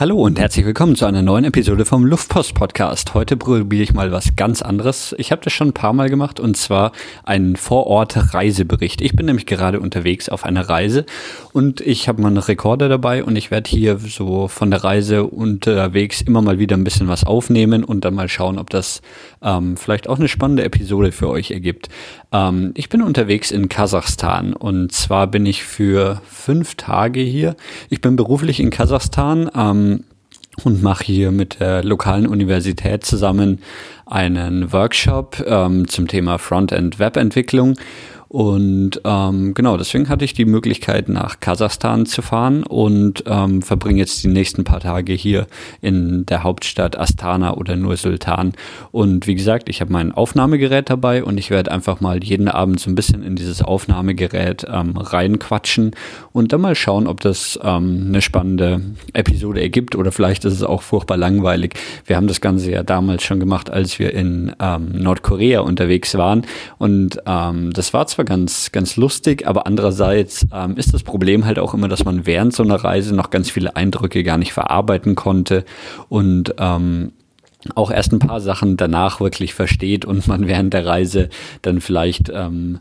Hallo und herzlich willkommen zu einer neuen Episode vom Luftpost Podcast. Heute probiere ich mal was ganz anderes. Ich habe das schon ein paar Mal gemacht und zwar einen Vorort-Reisebericht. Ich bin nämlich gerade unterwegs auf einer Reise und ich habe mal einen Rekorder dabei und ich werde hier so von der Reise unterwegs immer mal wieder ein bisschen was aufnehmen und dann mal schauen, ob das ähm, vielleicht auch eine spannende Episode für euch ergibt. Ähm, ich bin unterwegs in Kasachstan und zwar bin ich für fünf Tage hier. Ich bin beruflich in Kasachstan. Ähm, und mache hier mit der lokalen Universität zusammen einen Workshop ähm, zum Thema Frontend-Webentwicklung und ähm, genau, deswegen hatte ich die Möglichkeit, nach Kasachstan zu fahren und ähm, verbringe jetzt die nächsten paar Tage hier in der Hauptstadt Astana oder Nur Sultan. Und wie gesagt, ich habe mein Aufnahmegerät dabei und ich werde einfach mal jeden Abend so ein bisschen in dieses Aufnahmegerät ähm, reinquatschen und dann mal schauen, ob das ähm, eine spannende Episode ergibt oder vielleicht ist es auch furchtbar langweilig. Wir haben das Ganze ja damals schon gemacht, als wir in ähm, Nordkorea unterwegs waren und ähm, das war zwar zwar ganz, ganz lustig, aber andererseits ähm, ist das Problem halt auch immer, dass man während so einer Reise noch ganz viele Eindrücke gar nicht verarbeiten konnte und ähm, auch erst ein paar Sachen danach wirklich versteht und man während der Reise dann vielleicht ähm,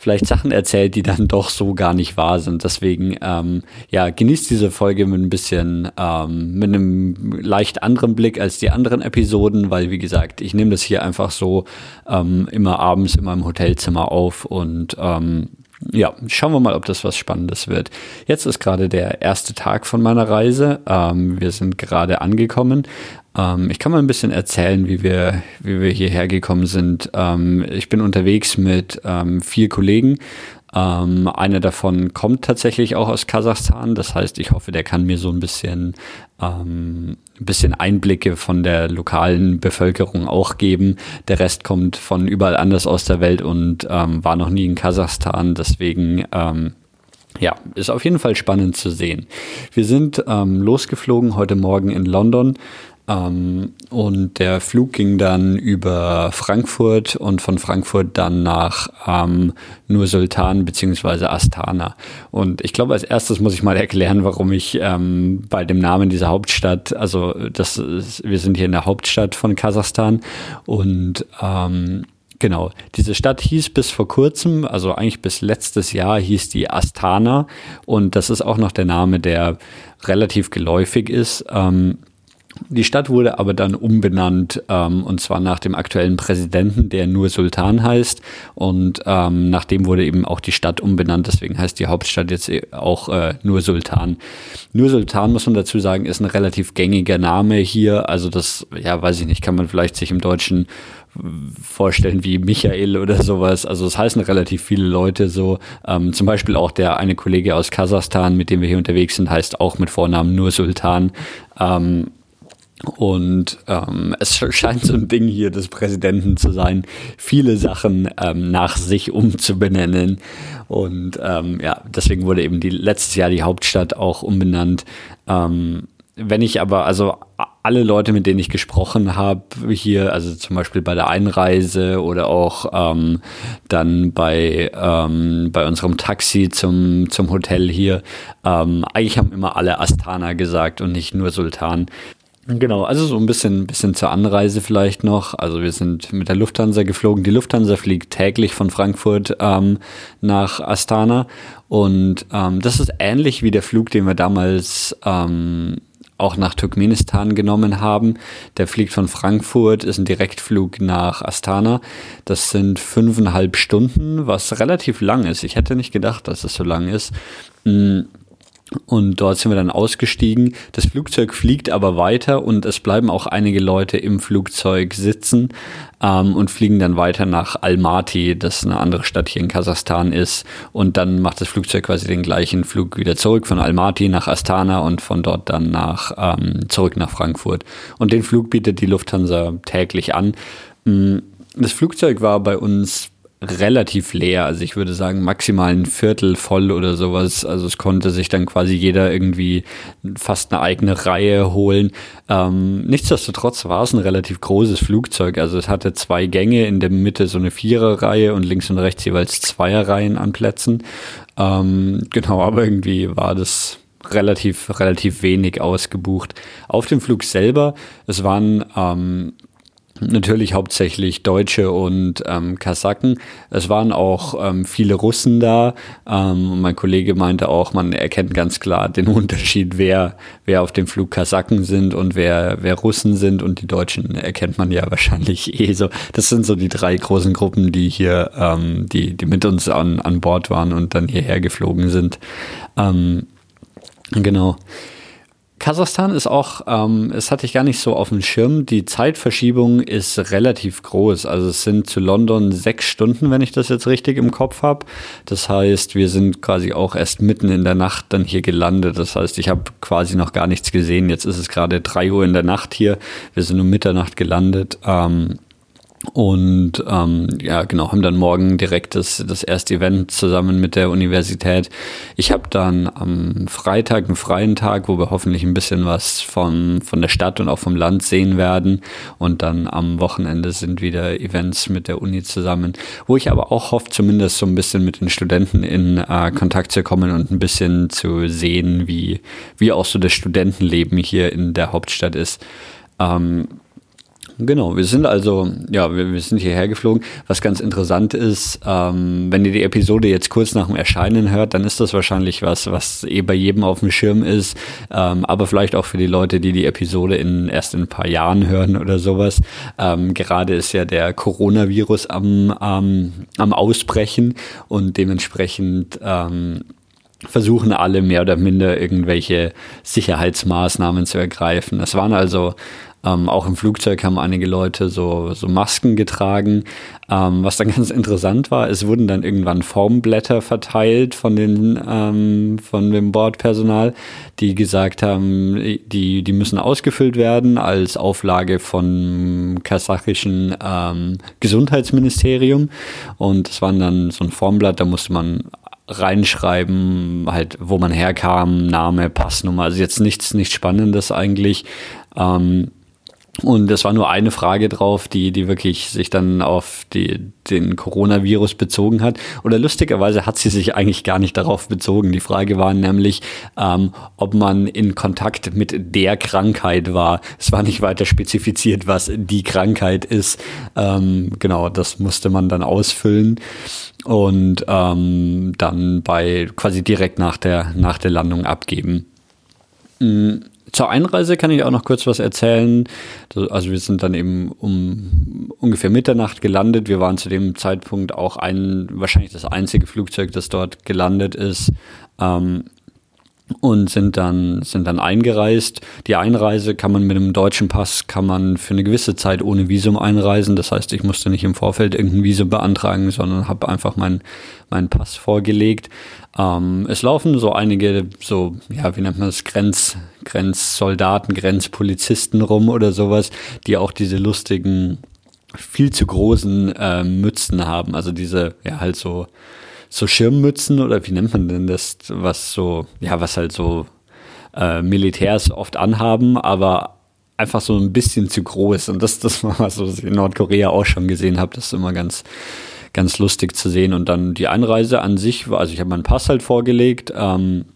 vielleicht Sachen erzählt, die dann doch so gar nicht wahr sind. Deswegen, ähm, ja, genießt diese Folge mit ein bisschen, ähm, mit einem leicht anderen Blick als die anderen Episoden, weil, wie gesagt, ich nehme das hier einfach so ähm, immer abends in meinem Hotelzimmer auf und ähm, ja, schauen wir mal, ob das was Spannendes wird. Jetzt ist gerade der erste Tag von meiner Reise. Ähm, wir sind gerade angekommen. Ähm, ich kann mal ein bisschen erzählen, wie wir, wie wir hierher gekommen sind. Ähm, ich bin unterwegs mit ähm, vier Kollegen. Ähm, einer davon kommt tatsächlich auch aus Kasachstan. Das heißt, ich hoffe, der kann mir so ein bisschen, ähm, ein bisschen Einblicke von der lokalen Bevölkerung auch geben. Der Rest kommt von überall anders aus der Welt und ähm, war noch nie in Kasachstan. Deswegen ähm, ja, ist auf jeden Fall spannend zu sehen. Wir sind ähm, losgeflogen heute Morgen in London ähm, und der Flug ging dann über Frankfurt und von Frankfurt dann nach ähm, Nur Sultan bzw. Astana. Und ich glaube, als erstes muss ich mal erklären, warum ich ähm, bei dem Namen dieser Hauptstadt, also das ist, wir sind hier in der Hauptstadt von Kasachstan und ähm, Genau, diese Stadt hieß bis vor kurzem, also eigentlich bis letztes Jahr hieß die Astana und das ist auch noch der Name, der relativ geläufig ist. Ähm, die Stadt wurde aber dann umbenannt, ähm, und zwar nach dem aktuellen Präsidenten, der nur Sultan heißt. Und ähm, nachdem wurde eben auch die Stadt umbenannt, deswegen heißt die Hauptstadt jetzt auch äh, nur Sultan. Nur Sultan, muss man dazu sagen, ist ein relativ gängiger Name hier. Also das, ja, weiß ich nicht, kann man vielleicht sich im Deutschen vorstellen wie Michael oder sowas. Also es heißen relativ viele Leute so. Ähm, zum Beispiel auch der eine Kollege aus Kasachstan, mit dem wir hier unterwegs sind, heißt auch mit Vornamen nur Sultan. Ähm, und ähm, es scheint so ein Ding hier des Präsidenten zu sein, viele Sachen ähm, nach sich umzubenennen. Und ähm, ja, deswegen wurde eben die letztes Jahr die Hauptstadt auch umbenannt. Ähm, wenn ich aber, also alle Leute, mit denen ich gesprochen habe hier, also zum Beispiel bei der Einreise oder auch ähm, dann bei, ähm, bei unserem Taxi zum, zum Hotel hier, ähm, eigentlich haben immer alle Astana gesagt und nicht nur Sultan. Genau, also so ein bisschen, bisschen zur Anreise vielleicht noch. Also wir sind mit der Lufthansa geflogen. Die Lufthansa fliegt täglich von Frankfurt ähm, nach Astana und ähm, das ist ähnlich wie der Flug, den wir damals ähm, auch nach Turkmenistan genommen haben. Der fliegt von Frankfurt, ist ein Direktflug nach Astana. Das sind fünfeinhalb Stunden, was relativ lang ist. Ich hätte nicht gedacht, dass es so lang ist. Mm, und dort sind wir dann ausgestiegen. Das Flugzeug fliegt aber weiter und es bleiben auch einige Leute im Flugzeug sitzen ähm, und fliegen dann weiter nach Almaty, das eine andere Stadt hier in Kasachstan ist. Und dann macht das Flugzeug quasi den gleichen Flug wieder zurück von Almaty nach Astana und von dort dann nach ähm, zurück nach Frankfurt. Und den Flug bietet die Lufthansa täglich an. Mm, das Flugzeug war bei uns relativ leer. Also ich würde sagen maximal ein Viertel voll oder sowas. Also es konnte sich dann quasi jeder irgendwie fast eine eigene Reihe holen. Ähm, nichtsdestotrotz war es ein relativ großes Flugzeug. Also es hatte zwei Gänge, in der Mitte so eine Viererreihe und links und rechts jeweils Zweierreihen an Plätzen. Ähm, genau, aber irgendwie war das relativ, relativ wenig ausgebucht. Auf dem Flug selber, es waren ähm, natürlich hauptsächlich Deutsche und ähm, Kasaken. Es waren auch ähm, viele Russen da. Ähm, mein Kollege meinte auch, man erkennt ganz klar den Unterschied, wer, wer auf dem Flug Kasaken sind und wer, wer Russen sind. Und die Deutschen erkennt man ja wahrscheinlich eh so. Das sind so die drei großen Gruppen, die hier, ähm, die, die mit uns an, an Bord waren und dann hierher geflogen sind. Ähm, genau. Kasachstan ist auch, ähm, es hatte ich gar nicht so auf dem Schirm. Die Zeitverschiebung ist relativ groß. Also es sind zu London sechs Stunden, wenn ich das jetzt richtig im Kopf habe. Das heißt, wir sind quasi auch erst mitten in der Nacht dann hier gelandet. Das heißt, ich habe quasi noch gar nichts gesehen. Jetzt ist es gerade drei Uhr in der Nacht hier. Wir sind um Mitternacht gelandet. Ähm, und ähm, ja, genau, haben dann morgen direkt das, das erste Event zusammen mit der Universität. Ich habe dann am Freitag einen freien Tag, wo wir hoffentlich ein bisschen was von, von der Stadt und auch vom Land sehen werden. Und dann am Wochenende sind wieder Events mit der Uni zusammen, wo ich aber auch hoffe, zumindest so ein bisschen mit den Studenten in äh, Kontakt zu kommen und ein bisschen zu sehen, wie, wie auch so das Studentenleben hier in der Hauptstadt ist. Ähm, Genau, wir sind also, ja, wir, wir sind hierher geflogen. Was ganz interessant ist, ähm, wenn ihr die Episode jetzt kurz nach dem Erscheinen hört, dann ist das wahrscheinlich was, was eh bei jedem auf dem Schirm ist, ähm, aber vielleicht auch für die Leute, die die Episode in, erst in ein paar Jahren hören oder sowas. Ähm, gerade ist ja der Coronavirus am, am, Ausbrechen und dementsprechend ähm, versuchen alle mehr oder minder irgendwelche Sicherheitsmaßnahmen zu ergreifen. Es waren also ähm, auch im Flugzeug haben einige Leute so, so Masken getragen. Ähm, was dann ganz interessant war, es wurden dann irgendwann Formblätter verteilt von, den, ähm, von dem Bordpersonal, die gesagt haben, die, die müssen ausgefüllt werden als Auflage von kasachischen ähm, Gesundheitsministerium. Und es waren dann so ein Formblatt, da musste man reinschreiben, halt, wo man herkam, Name, Passnummer. Also jetzt nichts, nichts Spannendes eigentlich. Ähm, und es war nur eine Frage drauf, die, die wirklich sich dann auf die, den Coronavirus bezogen hat. Oder lustigerweise hat sie sich eigentlich gar nicht darauf bezogen. Die Frage war nämlich, ähm, ob man in Kontakt mit der Krankheit war. Es war nicht weiter spezifiziert, was die Krankheit ist. Ähm, genau, das musste man dann ausfüllen und ähm, dann bei quasi direkt nach der, nach der Landung abgeben. Mhm zur Einreise kann ich auch noch kurz was erzählen. Also wir sind dann eben um ungefähr Mitternacht gelandet. Wir waren zu dem Zeitpunkt auch ein, wahrscheinlich das einzige Flugzeug, das dort gelandet ist. Ähm, und sind dann, sind dann eingereist. Die Einreise kann man mit einem deutschen Pass, kann man für eine gewisse Zeit ohne Visum einreisen. Das heißt, ich musste nicht im Vorfeld irgendein Visum beantragen, sondern habe einfach meinen mein Pass vorgelegt. Ähm, es laufen so einige, so, ja, wie nennt man das, Grenz, Grenzsoldaten, Grenzpolizisten rum oder sowas, die auch diese lustigen, viel zu großen äh, Mützen haben. Also diese, ja, halt so, so Schirmmützen oder wie nennt man denn das, was so, ja, was halt so äh, Militärs oft anhaben, aber einfach so ein bisschen zu groß. Und das, das war was, was ich in Nordkorea auch schon gesehen habe. Das ist immer ganz, ganz lustig zu sehen. Und dann die Einreise an sich, also ich habe meinen Pass halt vorgelegt. Ähm,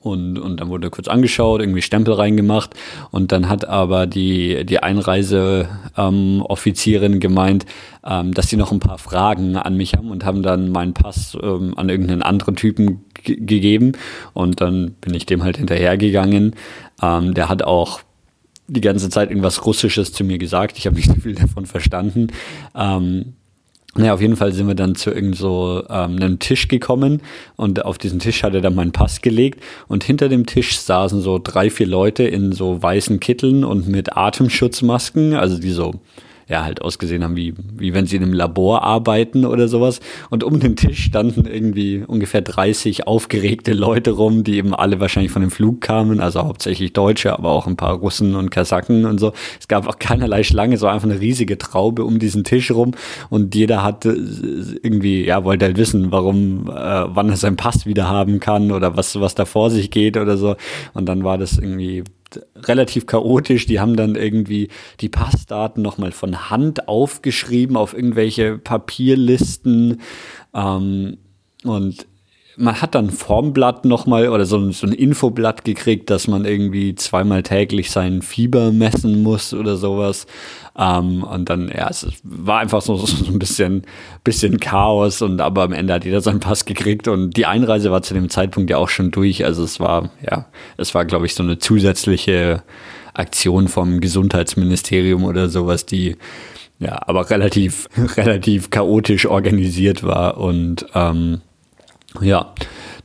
und, und dann wurde kurz angeschaut, irgendwie Stempel reingemacht und dann hat aber die, die Einreiseoffizierin ähm, gemeint, ähm, dass sie noch ein paar Fragen an mich haben und haben dann meinen Pass ähm, an irgendeinen anderen Typen gegeben und dann bin ich dem halt hinterhergegangen. Ähm, der hat auch die ganze Zeit irgendwas Russisches zu mir gesagt. Ich habe nicht so viel davon verstanden. Ähm, naja, auf jeden Fall sind wir dann zu irgend so ähm, einem Tisch gekommen und auf diesen Tisch hat er dann meinen Pass gelegt und hinter dem Tisch saßen so drei, vier Leute in so weißen Kitteln und mit Atemschutzmasken, also die so ja, halt ausgesehen haben, wie, wie wenn sie in einem Labor arbeiten oder sowas. Und um den Tisch standen irgendwie ungefähr 30 aufgeregte Leute rum, die eben alle wahrscheinlich von dem Flug kamen, also hauptsächlich Deutsche, aber auch ein paar Russen und Kasaken und so. Es gab auch keinerlei Schlange, so einfach eine riesige Traube um diesen Tisch rum und jeder hatte irgendwie, ja, wollte halt wissen, warum, äh, wann er seinen Pass wieder haben kann oder was, was da vor sich geht oder so. Und dann war das irgendwie relativ chaotisch. Die haben dann irgendwie die Passdaten nochmal von Hand aufgeschrieben auf irgendwelche Papierlisten. Ähm, und man hat dann ein Formblatt nochmal oder so so ein Infoblatt gekriegt, dass man irgendwie zweimal täglich sein Fieber messen muss oder sowas. Ähm, und dann, ja, es war einfach so, so ein bisschen, bisschen Chaos und aber am Ende hat jeder seinen Pass gekriegt und die Einreise war zu dem Zeitpunkt ja auch schon durch. Also es war, ja, es war, glaube ich, so eine zusätzliche Aktion vom Gesundheitsministerium oder sowas, die ja, aber relativ, relativ chaotisch organisiert war und ähm, ja,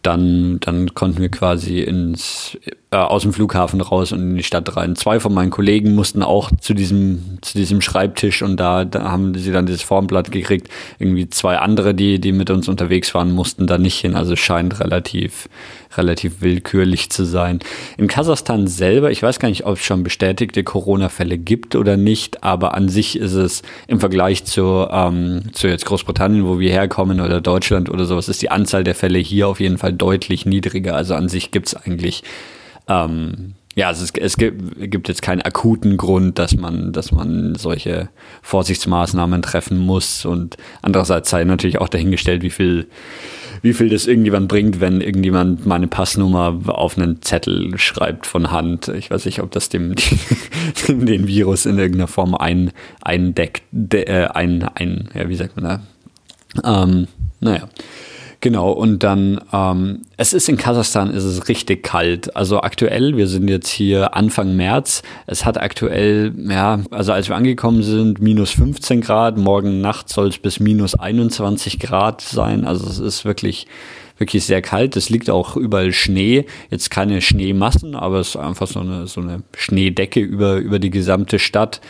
dann, dann konnten wir quasi ins, äh, aus dem Flughafen raus und in die Stadt rein. Zwei von meinen Kollegen mussten auch zu diesem, zu diesem Schreibtisch und da, da haben sie dann dieses Formblatt gekriegt. Irgendwie zwei andere, die, die mit uns unterwegs waren, mussten da nicht hin. Also scheint relativ, relativ willkürlich zu sein. In Kasachstan selber, ich weiß gar nicht, ob es schon bestätigte Corona-Fälle gibt oder nicht, aber an sich ist es im Vergleich zu, ähm, zu jetzt Großbritannien, wo wir herkommen oder Deutschland oder sowas, ist die Anzahl der Fälle hier auf jeden Fall deutlich niedriger. Also an sich gibt es eigentlich ähm, ja, also es, es gibt, gibt, jetzt keinen akuten Grund, dass man, dass man solche Vorsichtsmaßnahmen treffen muss. Und andererseits sei natürlich auch dahingestellt, wie viel, wie viel das irgendjemand bringt, wenn irgendjemand meine Passnummer auf einen Zettel schreibt von Hand. Ich weiß nicht, ob das dem den Virus in irgendeiner Form ein, eindeckt, de, äh, ein, ein, ja, wie sagt man da? Ähm, naja. Genau, und dann, ähm, es ist in Kasachstan, ist es richtig kalt. Also aktuell, wir sind jetzt hier Anfang März, es hat aktuell, ja, also als wir angekommen sind, minus 15 Grad, morgen Nacht soll es bis minus 21 Grad sein. Also es ist wirklich, wirklich sehr kalt. Es liegt auch überall Schnee. Jetzt keine Schneemassen, aber es ist einfach so eine, so eine Schneedecke über, über die gesamte Stadt.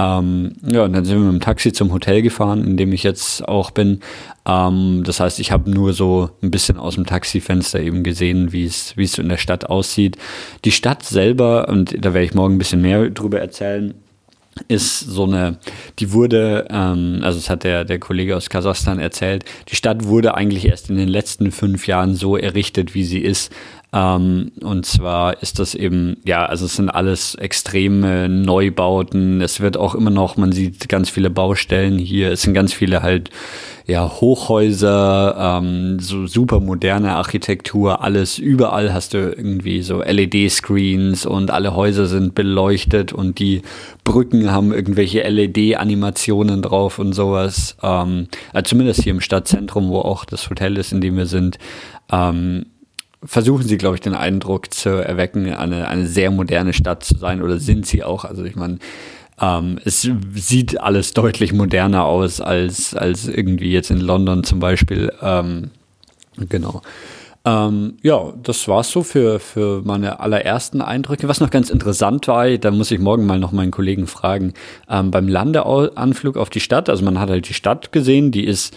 Ähm, ja, und dann sind wir mit dem Taxi zum Hotel gefahren, in dem ich jetzt auch bin. Ähm, das heißt, ich habe nur so ein bisschen aus dem Taxifenster eben gesehen, wie es so in der Stadt aussieht. Die Stadt selber, und da werde ich morgen ein bisschen mehr drüber erzählen, ist so eine, die wurde, ähm, also es hat der, der Kollege aus Kasachstan erzählt, die Stadt wurde eigentlich erst in den letzten fünf Jahren so errichtet, wie sie ist. Ähm, und zwar ist das eben, ja, also es sind alles extreme Neubauten. Es wird auch immer noch, man sieht ganz viele Baustellen hier. Es sind ganz viele halt, ja, Hochhäuser, ähm, so super moderne Architektur, alles. Überall hast du irgendwie so LED-Screens und alle Häuser sind beleuchtet und die Brücken haben irgendwelche LED-Animationen drauf und sowas. Ähm, also zumindest hier im Stadtzentrum, wo auch das Hotel ist, in dem wir sind. Ähm, versuchen sie, glaube ich, den Eindruck zu erwecken, eine, eine sehr moderne Stadt zu sein oder sind sie auch. Also ich meine, ähm, es sieht alles deutlich moderner aus als, als irgendwie jetzt in London zum Beispiel. Ähm, genau. Ähm, ja, das war's so für, für meine allerersten Eindrücke. Was noch ganz interessant war, da muss ich morgen mal noch meinen Kollegen fragen, ähm, beim Landeanflug auf die Stadt, also man hat halt die Stadt gesehen, die ist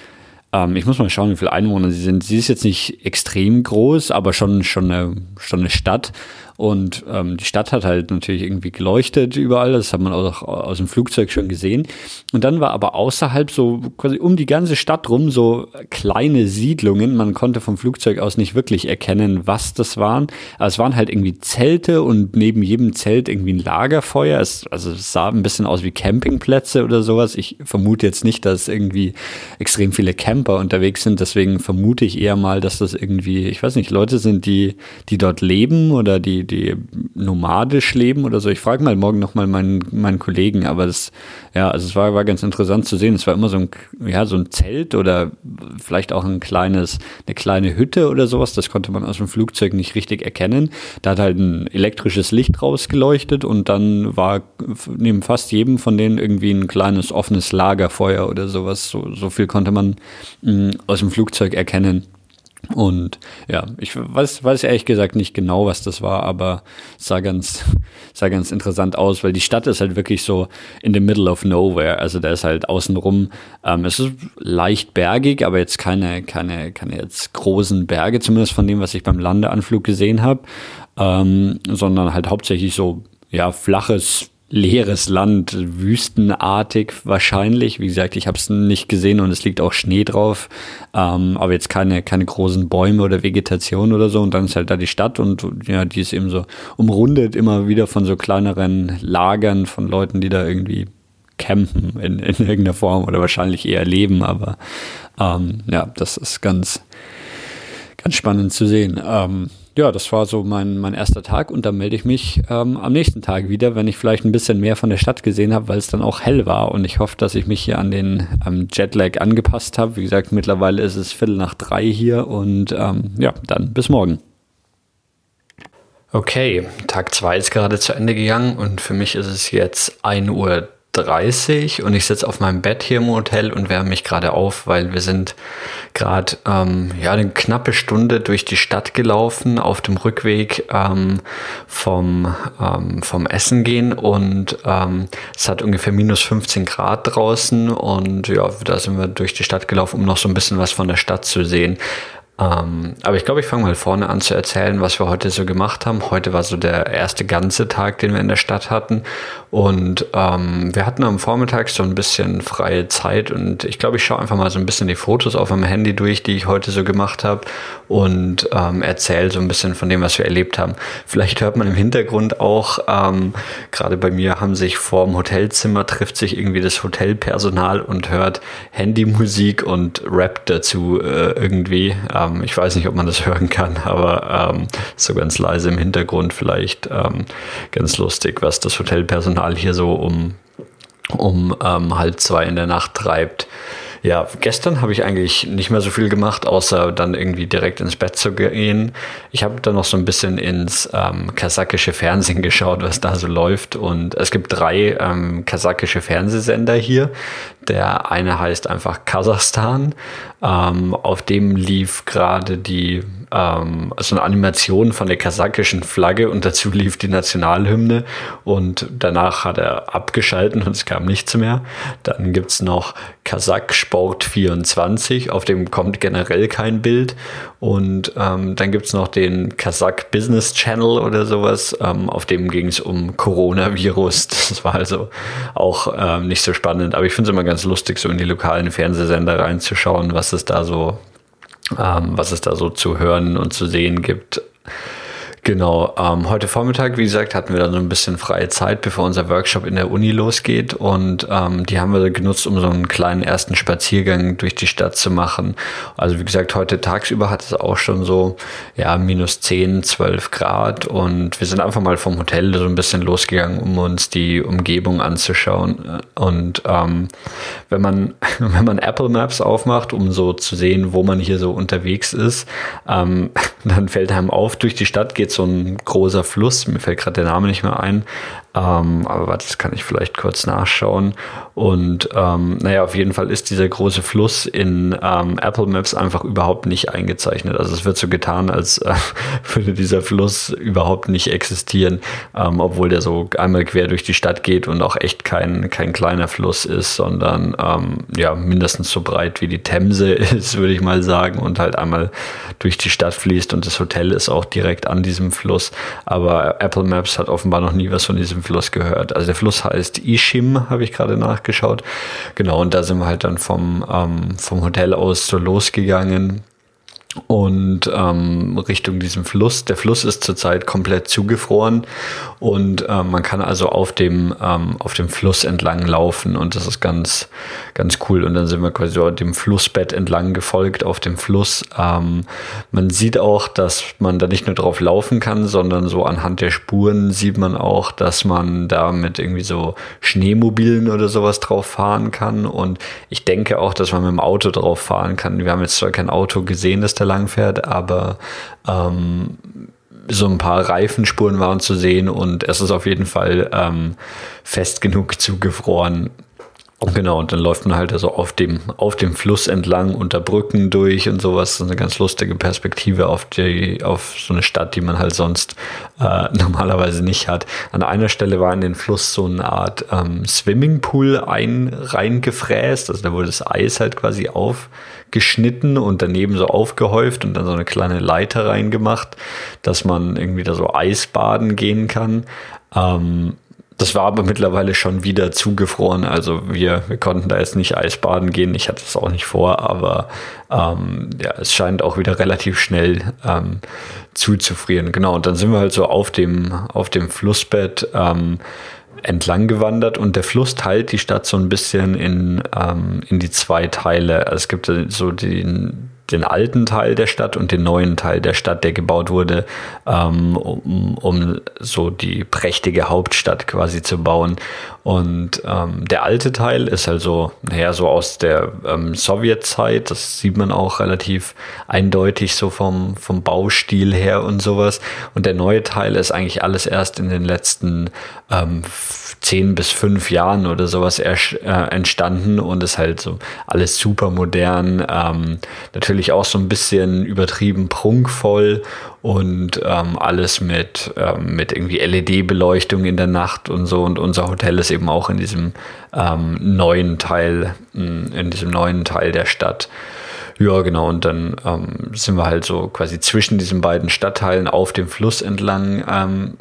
ähm, ich muss mal schauen, wie viele Einwohner sie sind. Sie ist jetzt nicht extrem groß, aber schon, schon, eine, schon eine Stadt. Und ähm, die Stadt hat halt natürlich irgendwie geleuchtet überall, das hat man auch aus dem Flugzeug schon gesehen. Und dann war aber außerhalb so quasi um die ganze Stadt rum so kleine Siedlungen. Man konnte vom Flugzeug aus nicht wirklich erkennen, was das waren. Aber es waren halt irgendwie Zelte und neben jedem Zelt irgendwie ein Lagerfeuer. Es, also es sah ein bisschen aus wie Campingplätze oder sowas. Ich vermute jetzt nicht, dass irgendwie extrem viele Camper unterwegs sind. Deswegen vermute ich eher mal, dass das irgendwie, ich weiß nicht, Leute sind, die, die dort leben oder die die, nomadisch leben oder so. Ich frage mal morgen nochmal meinen, meinen Kollegen, aber das, ja, also es war, war ganz interessant zu sehen. Es war immer so ein, ja, so ein Zelt oder vielleicht auch ein kleines, eine kleine Hütte oder sowas. Das konnte man aus dem Flugzeug nicht richtig erkennen. Da hat halt ein elektrisches Licht rausgeleuchtet und dann war neben fast jedem von denen irgendwie ein kleines offenes Lagerfeuer oder sowas. So, so viel konnte man mh, mm, aus dem Flugzeug erkennen. Und ja, ich weiß, weiß ehrlich gesagt nicht genau, was das war, aber es sah ganz, sah ganz interessant aus, weil die Stadt ist halt wirklich so in the middle of nowhere. Also da ist halt außenrum, ähm, es ist leicht bergig, aber jetzt keine, keine, keine jetzt großen Berge, zumindest von dem, was ich beim Landeanflug gesehen habe, ähm, sondern halt hauptsächlich so, ja, flaches leeres Land, wüstenartig wahrscheinlich. Wie gesagt, ich habe es nicht gesehen und es liegt auch Schnee drauf, ähm, aber jetzt keine, keine großen Bäume oder Vegetation oder so. Und dann ist halt da die Stadt und ja, die ist eben so umrundet immer wieder von so kleineren Lagern von Leuten, die da irgendwie campen in, in irgendeiner Form oder wahrscheinlich eher leben. Aber ähm, ja, das ist ganz, Ganz spannend zu sehen. Ähm, ja, das war so mein, mein erster Tag und dann melde ich mich ähm, am nächsten Tag wieder, wenn ich vielleicht ein bisschen mehr von der Stadt gesehen habe, weil es dann auch hell war und ich hoffe, dass ich mich hier an den ähm, Jetlag angepasst habe. Wie gesagt, mittlerweile ist es Viertel nach drei hier und ähm, ja, dann bis morgen. Okay, Tag zwei ist gerade zu Ende gegangen und für mich ist es jetzt 1 Uhr 30 und ich sitze auf meinem Bett hier im Hotel und wärme mich gerade auf, weil wir sind gerade ähm, ja eine knappe Stunde durch die Stadt gelaufen auf dem Rückweg ähm, vom ähm, vom Essen gehen und ähm, es hat ungefähr minus 15 Grad draußen und ja da sind wir durch die Stadt gelaufen, um noch so ein bisschen was von der Stadt zu sehen. Ähm, aber ich glaube, ich fange mal vorne an zu erzählen, was wir heute so gemacht haben. Heute war so der erste ganze Tag, den wir in der Stadt hatten. Und ähm, wir hatten am Vormittag so ein bisschen freie Zeit und ich glaube, ich schaue einfach mal so ein bisschen die Fotos auf meinem Handy durch, die ich heute so gemacht habe und ähm, erzähle so ein bisschen von dem, was wir erlebt haben. Vielleicht hört man im Hintergrund auch, ähm, gerade bei mir haben sich vorm Hotelzimmer trifft sich irgendwie das Hotelpersonal und hört Handymusik und Rap dazu äh, irgendwie. Ähm, ich weiß nicht, ob man das hören kann, aber ähm, so ganz leise im Hintergrund vielleicht ähm, ganz lustig, was das Hotelpersonal hier so um, um ähm, halb zwei in der Nacht treibt. Ja, gestern habe ich eigentlich nicht mehr so viel gemacht, außer dann irgendwie direkt ins Bett zu gehen. Ich habe dann noch so ein bisschen ins ähm, kasachische Fernsehen geschaut, was da so läuft. Und es gibt drei ähm, kasachische Fernsehsender hier. Der eine heißt einfach Kasachstan. Ähm, auf dem lief gerade die ähm, so eine Animation von der kasachischen Flagge und dazu lief die Nationalhymne und danach hat er abgeschalten und es kam nichts mehr. Dann gibt es noch Kasach Sport 24, auf dem kommt generell kein Bild und ähm, dann gibt es noch den Kasach Business Channel oder sowas, ähm, auf dem ging es um Coronavirus. Das war also auch ähm, nicht so spannend, aber ich finde es immer ganz lustig, so in die lokalen Fernsehsender reinzuschauen, was es da so was es da so zu hören und zu sehen gibt. Genau, ähm, heute Vormittag, wie gesagt, hatten wir dann so ein bisschen freie Zeit, bevor unser Workshop in der Uni losgeht. Und ähm, die haben wir genutzt, um so einen kleinen ersten Spaziergang durch die Stadt zu machen. Also wie gesagt, heute tagsüber hat es auch schon so, ja, minus 10, 12 Grad. Und wir sind einfach mal vom Hotel so ein bisschen losgegangen, um uns die Umgebung anzuschauen. Und ähm, wenn man, wenn man Apple Maps aufmacht, um so zu sehen, wo man hier so unterwegs ist, ähm, dann fällt einem auf, durch die Stadt geht so ein großer Fluss, mir fällt gerade der Name nicht mehr ein, ähm, aber warte, das kann ich vielleicht kurz nachschauen. Und ähm, naja, auf jeden Fall ist dieser große Fluss in ähm, Apple Maps einfach überhaupt nicht eingezeichnet. Also es wird so getan, als äh, würde dieser Fluss überhaupt nicht existieren, ähm, obwohl der so einmal quer durch die Stadt geht und auch echt kein, kein kleiner Fluss ist, sondern ähm, ja, mindestens so breit wie die Themse ist, würde ich mal sagen, und halt einmal durch die Stadt fließt und das Hotel ist auch direkt an diesem Fluss. Aber Apple Maps hat offenbar noch nie was von diesem Fluss gehört. Also der Fluss heißt Ishim, habe ich gerade nachgeschaut. Genau, und da sind wir halt dann vom, ähm, vom Hotel aus so losgegangen und ähm, Richtung diesem Fluss. Der Fluss ist zurzeit komplett zugefroren und ähm, man kann also auf dem ähm, auf dem Fluss entlang laufen und das ist ganz ganz cool. Und dann sind wir quasi dem Flussbett entlang gefolgt auf dem Fluss. Ähm, man sieht auch, dass man da nicht nur drauf laufen kann, sondern so anhand der Spuren sieht man auch, dass man da mit irgendwie so Schneemobilen oder sowas drauf fahren kann. Und ich denke auch, dass man mit dem Auto drauf fahren kann. Wir haben jetzt zwar kein Auto gesehen, das da lang fährt, aber ähm, so ein paar Reifenspuren waren zu sehen und es ist auf jeden Fall ähm, fest genug zugefroren, Genau, und dann läuft man halt also auf dem, auf dem Fluss entlang, unter Brücken durch und sowas. Das ist eine ganz lustige Perspektive auf, die, auf so eine Stadt, die man halt sonst äh, normalerweise nicht hat. An einer Stelle war in den Fluss so eine Art ähm, Swimmingpool ein, reingefräst. Also da wurde das Eis halt quasi aufgeschnitten und daneben so aufgehäuft und dann so eine kleine Leiter reingemacht, dass man irgendwie da so Eisbaden gehen kann. Ähm, das war aber mittlerweile schon wieder zugefroren. Also wir, wir konnten da jetzt nicht Eisbaden gehen. Ich hatte es auch nicht vor, aber ähm, ja, es scheint auch wieder relativ schnell ähm, zuzufrieren. Genau, und dann sind wir halt so auf dem, auf dem Flussbett ähm, entlang gewandert und der Fluss teilt die Stadt so ein bisschen in, ähm, in die zwei Teile. Es gibt so den, den alten Teil der Stadt und den neuen Teil der Stadt, der gebaut wurde, ähm, um, um so die prächtige Hauptstadt quasi zu bauen. Und ähm, der alte Teil ist also, naja, so aus der ähm, Sowjetzeit, das sieht man auch relativ eindeutig so vom, vom Baustil her und sowas. Und der neue Teil ist eigentlich alles erst in den letzten ähm, zehn bis fünf Jahren oder sowas äh, entstanden und ist halt so alles super modern, ähm, natürlich auch so ein bisschen übertrieben prunkvoll und ähm, alles mit, ähm, mit irgendwie LED-Beleuchtung in der Nacht und so. Und unser Hotel ist eben auch in diesem ähm, neuen Teil, mm, in diesem neuen Teil der Stadt. Ja, genau. Und dann ähm, sind wir halt so quasi zwischen diesen beiden Stadtteilen auf dem Fluss entlang ähm,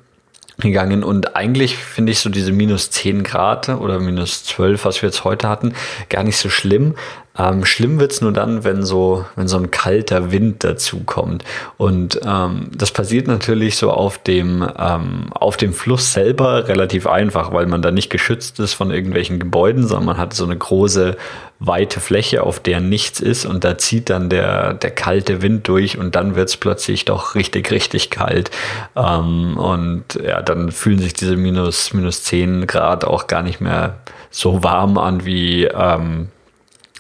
gegangen und eigentlich finde ich so diese minus 10 Grad oder minus 12, was wir jetzt heute hatten, gar nicht so schlimm. Ähm, schlimm wird's nur dann, wenn so, wenn so ein kalter Wind dazu kommt. Und ähm, das passiert natürlich so auf dem, ähm, auf dem Fluss selber relativ einfach, weil man da nicht geschützt ist von irgendwelchen Gebäuden, sondern man hat so eine große, weite Fläche, auf der nichts ist und da zieht dann der, der kalte Wind durch und dann wird's plötzlich doch richtig, richtig kalt. Ähm, und ja, dann fühlen sich diese minus, minus 10 Grad auch gar nicht mehr so warm an wie, ähm, wie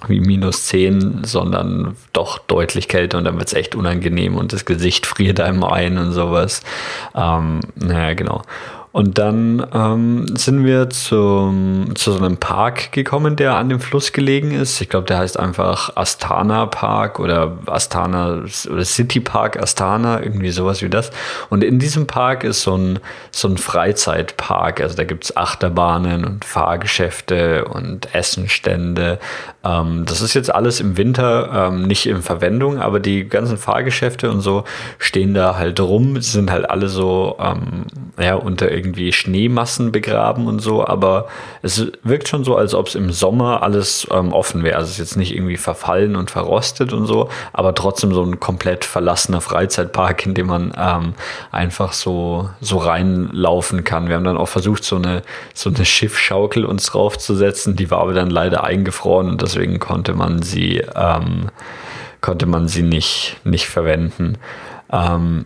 minus 10, sondern doch deutlich kälter und dann wird es echt unangenehm und das Gesicht friert einem ein und sowas. Ähm, naja, genau. Und dann ähm, sind wir zum, zu so einem Park gekommen, der an dem Fluss gelegen ist. Ich glaube, der heißt einfach Astana Park oder Astana oder City Park Astana, irgendwie sowas wie das. Und in diesem Park ist so ein, so ein Freizeitpark. Also da gibt es Achterbahnen und Fahrgeschäfte und Essenstände. Ähm, das ist jetzt alles im Winter ähm, nicht in Verwendung, aber die ganzen Fahrgeschäfte und so stehen da halt rum, sind halt alle so ähm, ja, unter irgendwie Schneemassen begraben und so, aber es wirkt schon so, als ob es im Sommer alles ähm, offen wäre. Also es ist jetzt nicht irgendwie verfallen und verrostet und so, aber trotzdem so ein komplett verlassener Freizeitpark, in dem man ähm, einfach so, so reinlaufen kann. Wir haben dann auch versucht, so eine, so eine Schiffschaukel uns draufzusetzen, die war aber dann leider eingefroren und deswegen konnte man sie, ähm, konnte man sie nicht, nicht verwenden. Ähm,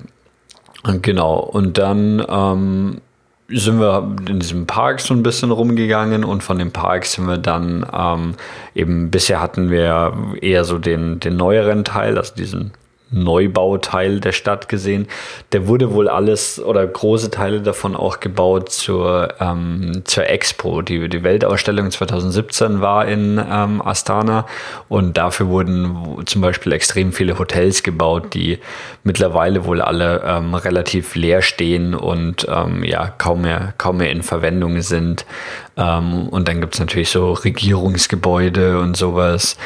Genau, und dann ähm, sind wir in diesem Park so ein bisschen rumgegangen und von dem Park sind wir dann ähm, eben, bisher hatten wir eher so den, den neueren Teil, also diesen Neubauteil der Stadt gesehen. Der wurde wohl alles oder große Teile davon auch gebaut zur, ähm, zur Expo. Die, die Weltausstellung 2017 war in ähm, Astana und dafür wurden zum Beispiel extrem viele Hotels gebaut, die mittlerweile wohl alle ähm, relativ leer stehen und ähm, ja kaum mehr, kaum mehr in Verwendung sind. Ähm, und dann gibt es natürlich so Regierungsgebäude und sowas.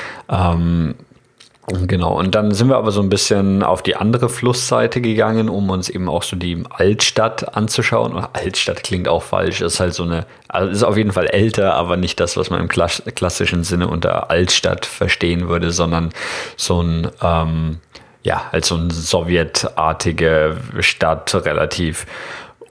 Genau, und dann sind wir aber so ein bisschen auf die andere Flussseite gegangen, um uns eben auch so die Altstadt anzuschauen. Oder Altstadt klingt auch falsch, ist halt so eine, also ist auf jeden Fall älter, aber nicht das, was man im klassischen Sinne unter Altstadt verstehen würde, sondern so ein, ähm, ja, halt so eine sowjetartige Stadt, relativ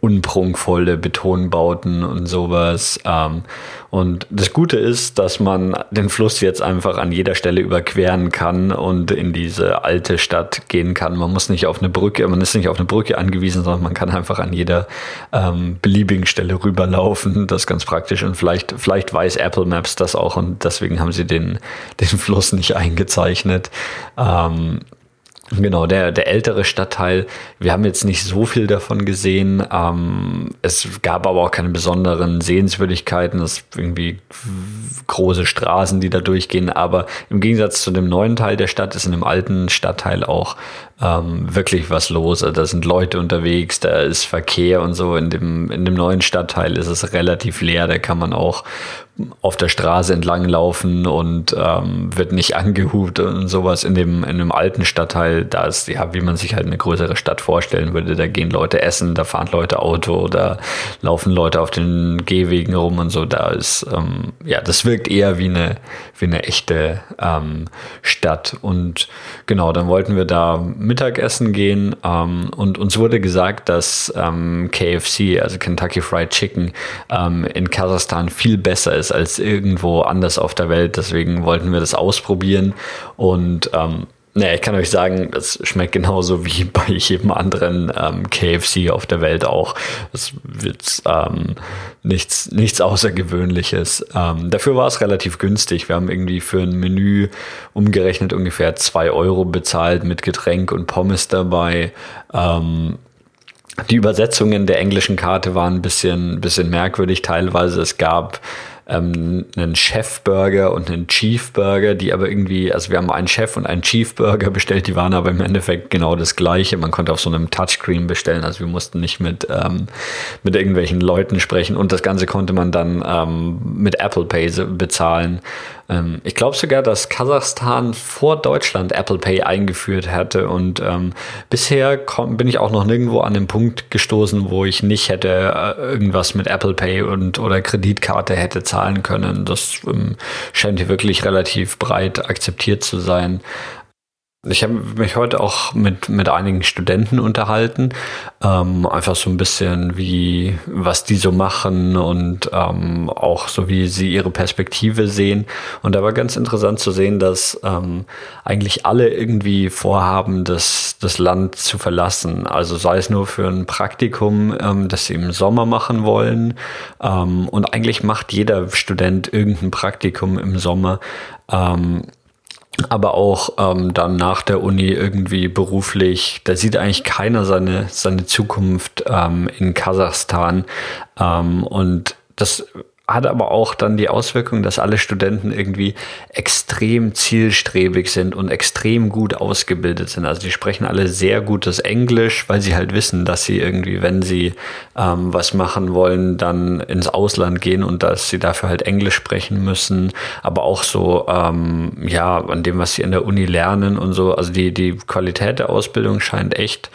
unprunkvolle Betonbauten und sowas. Ähm, und das Gute ist, dass man den Fluss jetzt einfach an jeder Stelle überqueren kann und in diese alte Stadt gehen kann. Man muss nicht auf eine Brücke, man ist nicht auf eine Brücke angewiesen, sondern man kann einfach an jeder ähm, beliebigen Stelle rüberlaufen. Das ist ganz praktisch und vielleicht, vielleicht weiß Apple Maps das auch und deswegen haben sie den, den Fluss nicht eingezeichnet. Ähm, Genau, der, der ältere Stadtteil. Wir haben jetzt nicht so viel davon gesehen. Ähm, es gab aber auch keine besonderen Sehenswürdigkeiten. Es irgendwie große Straßen, die da durchgehen. Aber im Gegensatz zu dem neuen Teil der Stadt ist in dem alten Stadtteil auch ähm, wirklich was los. Also da sind Leute unterwegs, da ist Verkehr und so. In dem, in dem neuen Stadtteil ist es relativ leer. Da kann man auch auf der Straße entlang laufen und ähm, wird nicht angehupt und sowas. In dem, in dem alten Stadtteil, da ist, ja, wie man sich halt eine größere Stadt vorstellen würde. Da gehen Leute essen, da fahren Leute Auto, da laufen Leute auf den Gehwegen rum und so. Da ist, ähm, ja, das wirkt eher wie eine, wie eine echte ähm, Stadt. Und genau, dann wollten wir da Mittagessen gehen ähm, und uns wurde gesagt, dass ähm, KFC, also Kentucky Fried Chicken, ähm, in Kasachstan viel besser ist als irgendwo anders auf der Welt. Deswegen wollten wir das ausprobieren und ähm, naja, ich kann euch sagen, es schmeckt genauso wie bei jedem anderen ähm, KFC auf der Welt auch. Es wird ähm, nichts, nichts Außergewöhnliches. Ähm, dafür war es relativ günstig. Wir haben irgendwie für ein Menü umgerechnet ungefähr zwei Euro bezahlt mit Getränk und Pommes dabei. Ähm, die Übersetzungen der englischen Karte waren ein bisschen, bisschen merkwürdig teilweise. Es gab ähm, einen Chef-Burger und einen Chief-Burger, die aber irgendwie, also wir haben einen Chef und einen Chief-Burger bestellt, die waren aber im Endeffekt genau das gleiche. Man konnte auf so einem Touchscreen bestellen, also wir mussten nicht mit, ähm, mit irgendwelchen Leuten sprechen und das Ganze konnte man dann ähm, mit Apple Pay bezahlen. Ähm, ich glaube sogar, dass Kasachstan vor Deutschland Apple Pay eingeführt hatte und ähm, bisher komm, bin ich auch noch nirgendwo an den Punkt gestoßen, wo ich nicht hätte äh, irgendwas mit Apple Pay und oder Kreditkarte hätte zahlen können. Das ähm, scheint hier wirklich relativ breit akzeptiert zu sein. Ich habe mich heute auch mit, mit einigen Studenten unterhalten, ähm, einfach so ein bisschen wie, was die so machen und ähm, auch so wie sie ihre Perspektive sehen. Und da war ganz interessant zu sehen, dass ähm, eigentlich alle irgendwie vorhaben, das, das Land zu verlassen. Also sei es nur für ein Praktikum, ähm, das sie im Sommer machen wollen. Ähm, und eigentlich macht jeder Student irgendein Praktikum im Sommer. Ähm, aber auch ähm, dann nach der Uni irgendwie beruflich, da sieht eigentlich keiner seine, seine Zukunft ähm, in Kasachstan. Ähm, und das hat aber auch dann die Auswirkung, dass alle Studenten irgendwie extrem zielstrebig sind und extrem gut ausgebildet sind. Also die sprechen alle sehr gutes Englisch, weil sie halt wissen, dass sie irgendwie, wenn sie ähm, was machen wollen, dann ins Ausland gehen und dass sie dafür halt Englisch sprechen müssen. Aber auch so, ähm, ja, an dem, was sie in der Uni lernen und so. Also die, die Qualität der Ausbildung scheint echt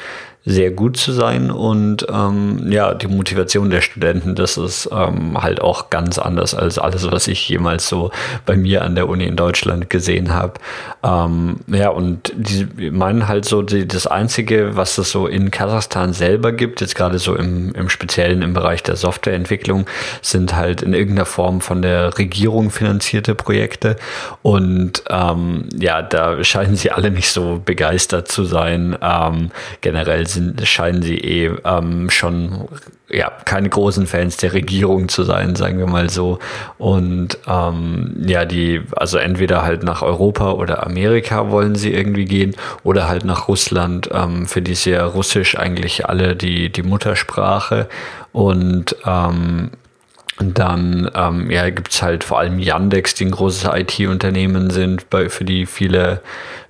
sehr gut zu sein und ähm, ja, die Motivation der Studenten, das ist ähm, halt auch ganz anders als alles, was ich jemals so bei mir an der Uni in Deutschland gesehen habe. Ähm, ja, und die meinen halt so, die, das Einzige, was es so in Kasachstan selber gibt, jetzt gerade so im, im Speziellen im Bereich der Softwareentwicklung, sind halt in irgendeiner Form von der Regierung finanzierte Projekte und ähm, ja, da scheinen sie alle nicht so begeistert zu sein. Ähm, generell sind, scheinen sie eh ähm, schon ja, keine großen Fans der Regierung zu sein, sagen wir mal so. Und ähm, ja, die, also entweder halt nach Europa oder Amerika wollen sie irgendwie gehen oder halt nach Russland. Ähm, für die ist ja Russisch eigentlich alle die, die Muttersprache. Und ähm, dann ähm, ja, gibt halt vor allem Yandex, die ein großes IT-Unternehmen sind, bei, für die viele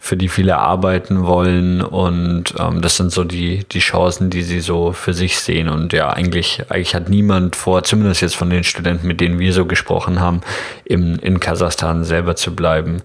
für die viele arbeiten wollen und ähm, das sind so die, die Chancen, die sie so für sich sehen und ja, eigentlich, eigentlich hat niemand vor, zumindest jetzt von den Studenten, mit denen wir so gesprochen haben, im, in Kasachstan selber zu bleiben.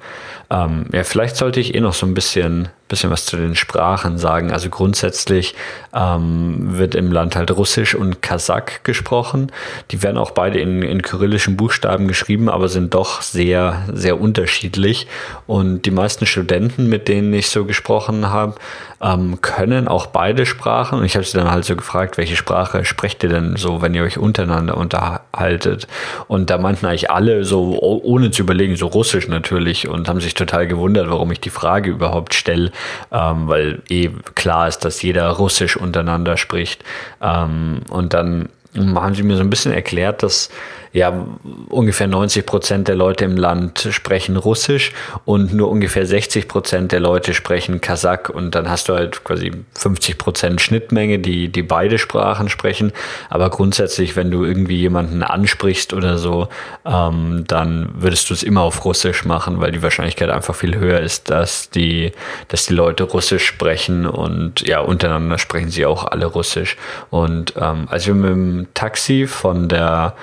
Ähm, ja, vielleicht sollte ich eh noch so ein bisschen bisschen was zu den Sprachen sagen. Also grundsätzlich ähm, wird im Land halt Russisch und Kasach gesprochen. Die werden auch beide in, in kyrillischen Buchstaben geschrieben, aber sind doch sehr, sehr unterschiedlich. Und die meisten Studenten, mit denen ich so gesprochen habe, ähm, können auch beide Sprachen. Und ich habe sie dann halt so gefragt, welche Sprache sprecht ihr denn so, wenn ihr euch untereinander unterhaltet? Und da meinten eigentlich alle so, ohne zu überlegen, so Russisch natürlich und haben sich total gewundert, warum ich die Frage überhaupt stelle, ähm, weil eh klar ist, dass jeder Russisch untereinander spricht. Ähm, und dann haben sie mir so ein bisschen erklärt, dass ja, ungefähr 90 Prozent der Leute im Land sprechen Russisch und nur ungefähr 60 Prozent der Leute sprechen Kasach und dann hast du halt quasi 50 Prozent Schnittmenge, die, die beide Sprachen sprechen. Aber grundsätzlich, wenn du irgendwie jemanden ansprichst oder so, ähm, dann würdest du es immer auf Russisch machen, weil die Wahrscheinlichkeit einfach viel höher ist, dass die, dass die Leute Russisch sprechen und ja, untereinander sprechen sie auch alle Russisch. Und ähm, als wir mit dem Taxi von der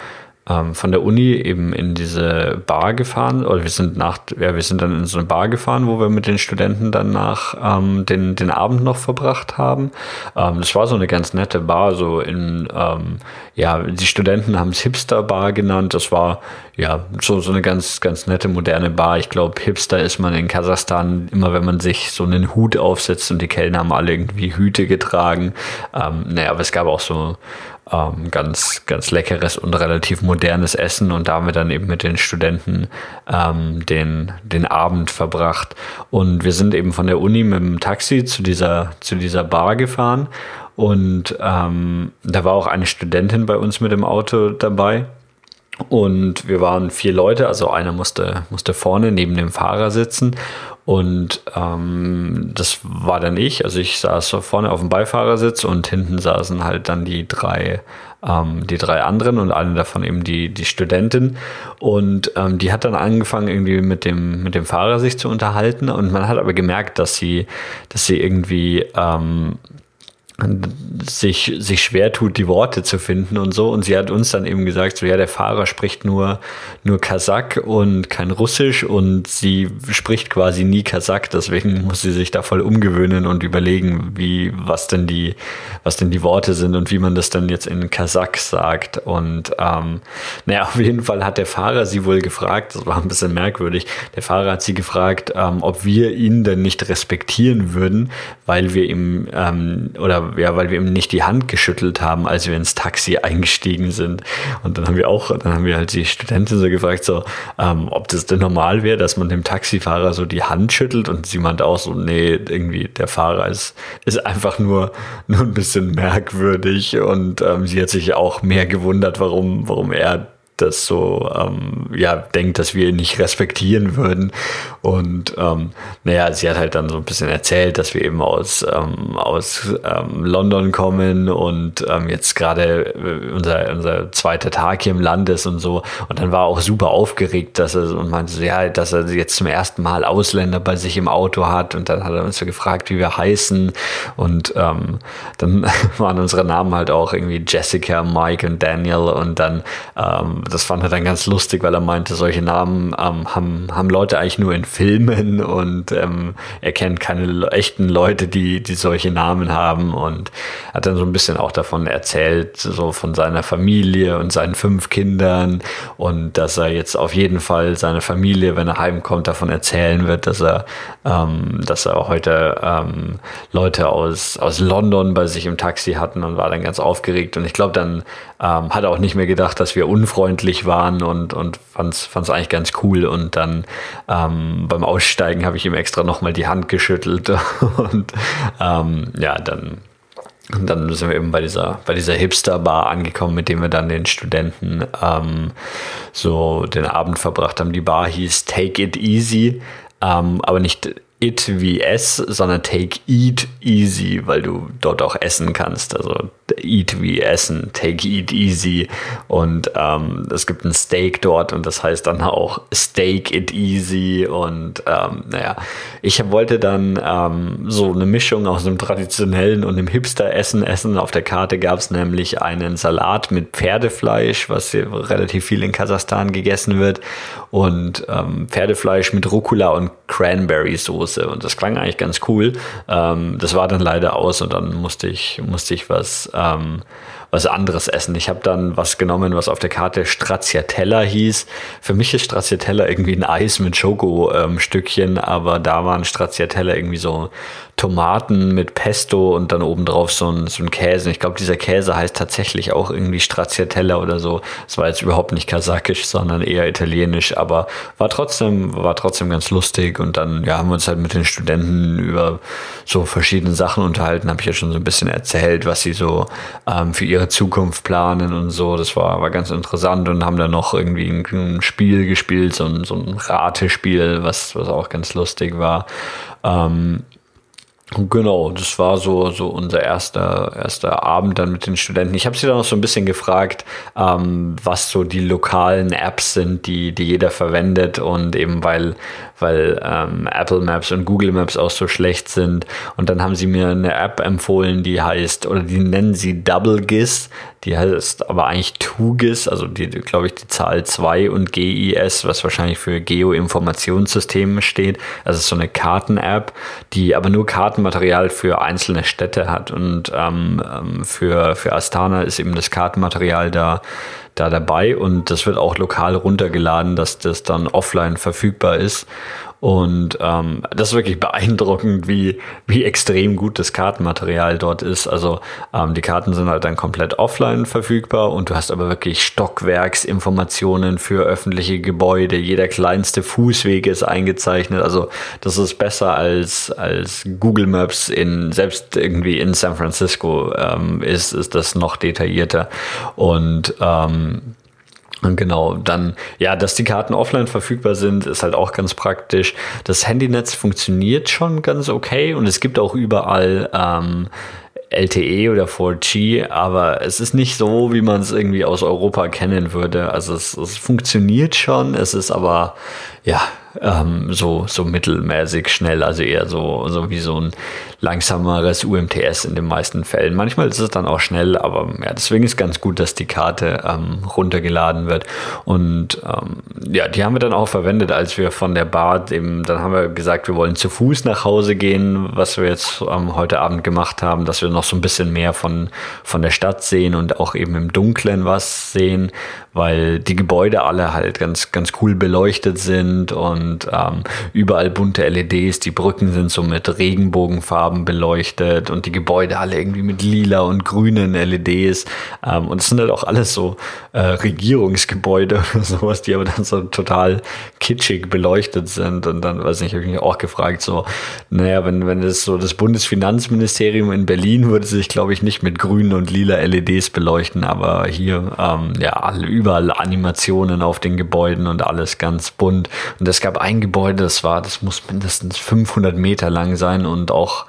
ähm, von der Uni eben in diese Bar gefahren oder wir sind nach, ja, wir sind dann in so eine Bar gefahren, wo wir mit den Studenten dann nach ähm, den, den Abend noch verbracht haben. Ähm, das war so eine ganz nette Bar, so in, ähm, ja, die Studenten haben es Hipster Bar genannt. Das war ja so, so eine ganz, ganz nette moderne Bar. Ich glaube, Hipster ist man in Kasachstan immer, wenn man sich so einen Hut aufsetzt und die Kellner haben alle irgendwie Hüte getragen. Ähm, naja, aber es gab auch so ähm, ganz, ganz leckeres und relativ modernes Essen und da haben wir dann eben mit den Studenten ähm, den, den Abend verbracht. Und wir sind eben von der Uni mit dem Taxi zu dieser, zu dieser Bar gefahren und ähm, da war auch eine Studentin bei uns mit dem Auto dabei. Und wir waren vier Leute, also einer musste, musste vorne neben dem Fahrer sitzen. Und ähm, das war dann ich. Also ich saß vorne auf dem Beifahrersitz und hinten saßen halt dann die drei, ähm, die drei anderen und eine davon eben die, die Studentin. Und ähm, die hat dann angefangen, irgendwie mit dem, mit dem Fahrer sich zu unterhalten. Und man hat aber gemerkt, dass sie, dass sie irgendwie ähm, sich, sich schwer tut, die Worte zu finden und so. Und sie hat uns dann eben gesagt, so ja, der Fahrer spricht nur, nur Kasach und kein Russisch und sie spricht quasi nie Kasach, deswegen muss sie sich da voll umgewöhnen und überlegen, wie, was denn die, was denn die Worte sind und wie man das dann jetzt in Kasach sagt. Und ähm, naja, auf jeden Fall hat der Fahrer sie wohl gefragt, das war ein bisschen merkwürdig, der Fahrer hat sie gefragt, ähm, ob wir ihn denn nicht respektieren würden, weil wir ihm ähm, oder ja, weil wir ihm nicht die Hand geschüttelt haben, als wir ins Taxi eingestiegen sind. Und dann haben wir auch, dann haben wir halt die Studentin so gefragt, so, ähm, ob das denn normal wäre, dass man dem Taxifahrer so die Hand schüttelt und sie meint auch so, nee, irgendwie der Fahrer ist, ist einfach nur, nur ein bisschen merkwürdig und ähm, sie hat sich auch mehr gewundert, warum, warum er das so ähm, ja denkt, dass wir ihn nicht respektieren würden. Und ähm, naja, sie hat halt dann so ein bisschen erzählt, dass wir eben aus, ähm, aus ähm, London kommen und ähm, jetzt gerade äh, unser, unser zweiter Tag hier im Land ist und so. Und dann war er auch super aufgeregt, dass er und meinte so, ja, dass er jetzt zum ersten Mal Ausländer bei sich im Auto hat. Und dann hat er uns so gefragt, wie wir heißen. Und ähm, dann waren unsere Namen halt auch irgendwie Jessica, Mike und Daniel. Und dann ähm, das fand er dann ganz lustig, weil er meinte, solche Namen ähm, haben, haben Leute eigentlich nur in Filmen und ähm, er kennt keine echten Leute, die, die solche Namen haben und hat dann so ein bisschen auch davon erzählt, so von seiner Familie und seinen fünf Kindern und dass er jetzt auf jeden Fall seine Familie, wenn er heimkommt, davon erzählen wird, dass er, ähm, dass er heute ähm, Leute aus, aus London bei sich im Taxi hatten und war dann ganz aufgeregt und ich glaube, dann ähm, hat auch nicht mehr gedacht, dass wir unfreundlich waren und, und fand es eigentlich ganz cool. Und dann ähm, beim Aussteigen habe ich ihm extra nochmal die Hand geschüttelt. Und ähm, ja, dann, dann sind wir eben bei dieser, bei dieser Hipster-Bar angekommen, mit dem wir dann den Studenten ähm, so den Abend verbracht haben. Die Bar hieß Take It Easy, ähm, aber nicht It wie S, sondern Take Eat Easy, weil du dort auch essen kannst. Also Eat wie Essen, Take Eat Easy. Und ähm, es gibt ein Steak dort und das heißt dann auch Steak It Easy. Und ähm, naja, ich wollte dann ähm, so eine Mischung aus einem traditionellen und einem Hipster-Essen essen. Auf der Karte gab es nämlich einen Salat mit Pferdefleisch, was hier relativ viel in Kasachstan gegessen wird. Und ähm, Pferdefleisch mit Rucola und Cranberry-Soße. Und das klang eigentlich ganz cool. Ähm, das war dann leider aus und dann musste ich, musste ich was ähm, was anderes essen. Ich habe dann was genommen, was auf der Karte Stracciatella hieß. Für mich ist Stracciatella irgendwie ein Eis mit Schoko-Stückchen, ähm, aber da waren Stracciatella irgendwie so Tomaten mit Pesto und dann obendrauf so ein, so ein Käse. Ich glaube, dieser Käse heißt tatsächlich auch irgendwie Stracciatella oder so. Es war jetzt überhaupt nicht kasachisch, sondern eher italienisch, aber war trotzdem, war trotzdem ganz lustig und dann ja, haben wir uns halt mit den Studenten über so verschiedene Sachen unterhalten. Habe ich ja schon so ein bisschen erzählt, was sie so ähm, für ihre Zukunft planen und so. Das war, war ganz interessant und haben dann noch irgendwie ein, ein Spiel gespielt, so ein, so ein Ratespiel, was, was auch ganz lustig war. Ähm, Genau, das war so, so unser erster, erster Abend dann mit den Studenten. Ich habe sie dann noch so ein bisschen gefragt, ähm, was so die lokalen Apps sind, die, die jeder verwendet und eben weil, weil ähm, Apple Maps und Google Maps auch so schlecht sind. Und dann haben sie mir eine App empfohlen, die heißt, oder die nennen sie Double GIS. Die heißt aber eigentlich TUGIS, also die, glaube ich, die Zahl 2 und GIS, was wahrscheinlich für Geoinformationssysteme steht. Also so eine Karten-App, die aber nur Kartenmaterial für einzelne Städte hat. Und ähm, ähm für, für Astana ist eben das Kartenmaterial da da dabei und das wird auch lokal runtergeladen, dass das dann offline verfügbar ist. Und ähm, das ist wirklich beeindruckend, wie, wie extrem gut das Kartenmaterial dort ist. Also ähm, die Karten sind halt dann komplett offline verfügbar und du hast aber wirklich Stockwerksinformationen für öffentliche Gebäude. Jeder kleinste Fußweg ist eingezeichnet. Also das ist besser als, als Google Maps in selbst irgendwie in San Francisco ähm, ist, ist das noch detaillierter. Und ähm, genau, dann, ja, dass die Karten offline verfügbar sind, ist halt auch ganz praktisch. Das Handynetz funktioniert schon ganz okay und es gibt auch überall ähm, LTE oder 4G, aber es ist nicht so, wie man es irgendwie aus Europa kennen würde. Also es, es funktioniert schon, es ist aber, ja, ähm, so, so mittelmäßig schnell, also eher so, so wie so ein langsameres UMTS in den meisten Fällen. Manchmal ist es dann auch schnell, aber ja, deswegen ist ganz gut, dass die Karte ähm, runtergeladen wird. Und ähm, ja, die haben wir dann auch verwendet, als wir von der Bar eben, dann haben wir gesagt, wir wollen zu Fuß nach Hause gehen, was wir jetzt ähm, heute Abend gemacht haben, dass wir noch so ein bisschen mehr von, von der Stadt sehen und auch eben im Dunkeln was sehen, weil die Gebäude alle halt ganz, ganz cool beleuchtet sind und ähm, überall bunte LEDs, die Brücken sind so mit Regenbogenfarben beleuchtet und die Gebäude alle irgendwie mit lila und grünen LEDs. Ähm, und es sind halt auch alles so äh, Regierungsgebäude oder sowas, die aber dann so total kitschig beleuchtet sind. Und dann, weiß nicht, habe ich mich auch gefragt, so, naja, wenn, wenn es so das Bundesfinanzministerium in Berlin würde sich, glaube ich, nicht mit grünen und lila LEDs beleuchten, aber hier, ähm, ja, überall Animationen auf den Gebäuden und alles ganz bunt. Und es gab ein Gebäude, das war, das muss mindestens 500 Meter lang sein und auch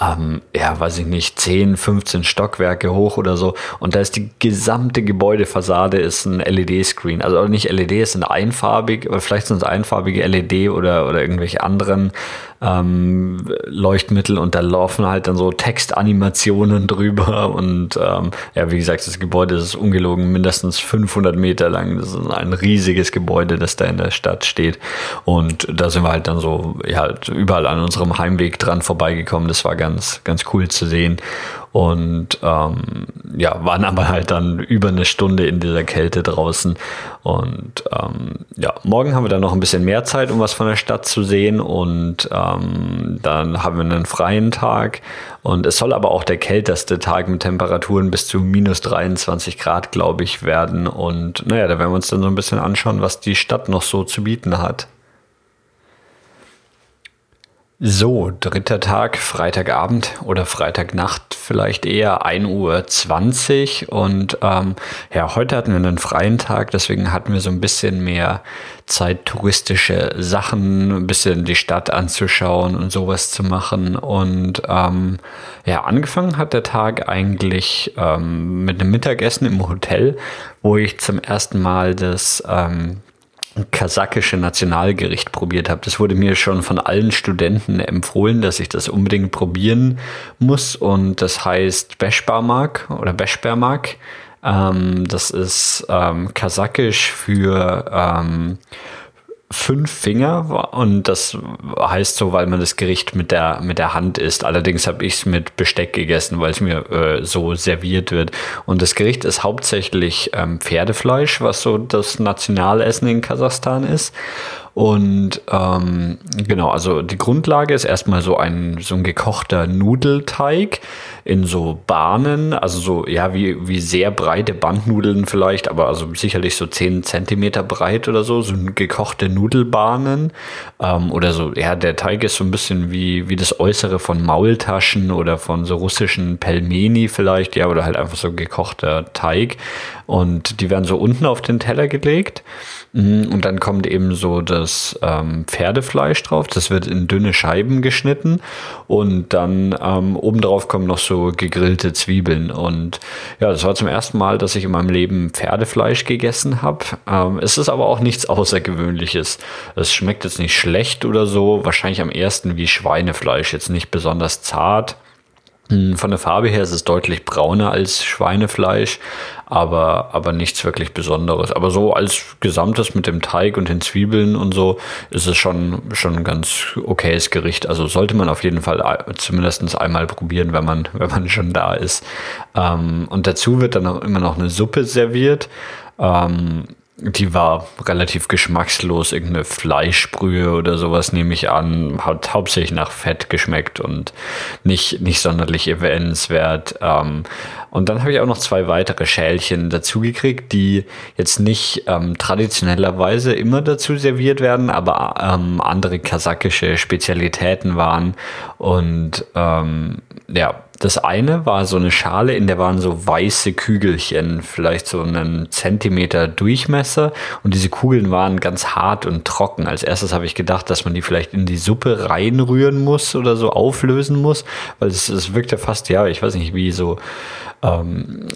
ähm, ja, weiß ich nicht, 10, 15 Stockwerke hoch oder so. Und da ist die gesamte Gebäudefassade ist ein LED-Screen. Also nicht LED, es sind einfarbig, aber vielleicht sind es einfarbige LED oder, oder irgendwelche anderen ähm, Leuchtmittel und da laufen halt dann so Textanimationen drüber und ähm, ja, wie gesagt, das Gebäude ist ungelogen mindestens 500 Meter lang. Das ist ein riesiges Gebäude, das da in der Stadt steht und da sind wir halt dann so ja, überall an unserem Heimweg dran vorbeigekommen. Das war ganz, ganz cool zu sehen und ähm, ja, waren aber halt dann über eine Stunde in dieser Kälte draußen. Und ähm, ja, morgen haben wir dann noch ein bisschen mehr Zeit, um was von der Stadt zu sehen. Und ähm, dann haben wir einen freien Tag. Und es soll aber auch der kälteste Tag mit Temperaturen bis zu minus 23 Grad, glaube ich, werden. Und naja, da werden wir uns dann so ein bisschen anschauen, was die Stadt noch so zu bieten hat. So, dritter Tag, Freitagabend oder Freitagnacht, vielleicht eher 1.20 Uhr. Und ähm, ja, heute hatten wir einen freien Tag, deswegen hatten wir so ein bisschen mehr Zeit, touristische Sachen, ein bisschen die Stadt anzuschauen und sowas zu machen. Und ähm, ja, angefangen hat der Tag eigentlich ähm, mit einem Mittagessen im Hotel, wo ich zum ersten Mal das ähm, kasachische Nationalgericht probiert habe. Das wurde mir schon von allen Studenten empfohlen, dass ich das unbedingt probieren muss. Und das heißt Beschbarmak oder Beschbermak. Ähm, das ist ähm, kasakisch für ähm, fünf Finger und das heißt so, weil man das Gericht mit der mit der Hand isst. Allerdings habe ich es mit Besteck gegessen, weil es mir äh, so serviert wird. Und das Gericht ist hauptsächlich ähm, Pferdefleisch, was so das Nationalessen in Kasachstan ist. Und ähm, genau, also die Grundlage ist erstmal so ein, so ein gekochter Nudelteig in so Bahnen, also so, ja, wie, wie sehr breite Bandnudeln vielleicht, aber also sicherlich so 10 Zentimeter breit oder so, so gekochte Nudelbahnen. Ähm, oder so, ja, der Teig ist so ein bisschen wie, wie das Äußere von Maultaschen oder von so russischen Pelmeni vielleicht, ja, oder halt einfach so gekochter Teig. Und die werden so unten auf den Teller gelegt. Mhm, und dann kommt eben so das ähm, Pferdefleisch drauf. Das wird in dünne Scheiben geschnitten. Und dann ähm, obendrauf kommen noch so gegrillte Zwiebeln. Und ja, das war zum ersten Mal, dass ich in meinem Leben Pferdefleisch gegessen habe. Ähm, es ist aber auch nichts Außergewöhnliches. Es schmeckt jetzt nicht schlecht oder so. Wahrscheinlich am ersten wie Schweinefleisch. Jetzt nicht besonders zart. Hm, von der Farbe her ist es deutlich brauner als Schweinefleisch, aber, aber nichts wirklich Besonderes. Aber so als Gesamtes mit dem Teig und den Zwiebeln und so ist es schon, schon ein ganz okayes Gericht. Also sollte man auf jeden Fall zumindest einmal probieren, wenn man, wenn man schon da ist. Ähm, und dazu wird dann auch immer noch eine Suppe serviert. Ähm, die war relativ geschmackslos, irgendeine Fleischbrühe oder sowas nehme ich an, hat hauptsächlich nach Fett geschmeckt und nicht, nicht sonderlich erwähnenswert. Ähm, und dann habe ich auch noch zwei weitere Schälchen dazugekriegt, die jetzt nicht ähm, traditionellerweise immer dazu serviert werden, aber ähm, andere kasachische Spezialitäten waren. Und ähm, ja, das eine war so eine Schale, in der waren so weiße Kügelchen, vielleicht so einen Zentimeter Durchmesser. Und diese Kugeln waren ganz hart und trocken. Als erstes habe ich gedacht, dass man die vielleicht in die Suppe reinrühren muss oder so auflösen muss, weil es, es wirkte fast, ja, ich weiß nicht, wie so, ähm,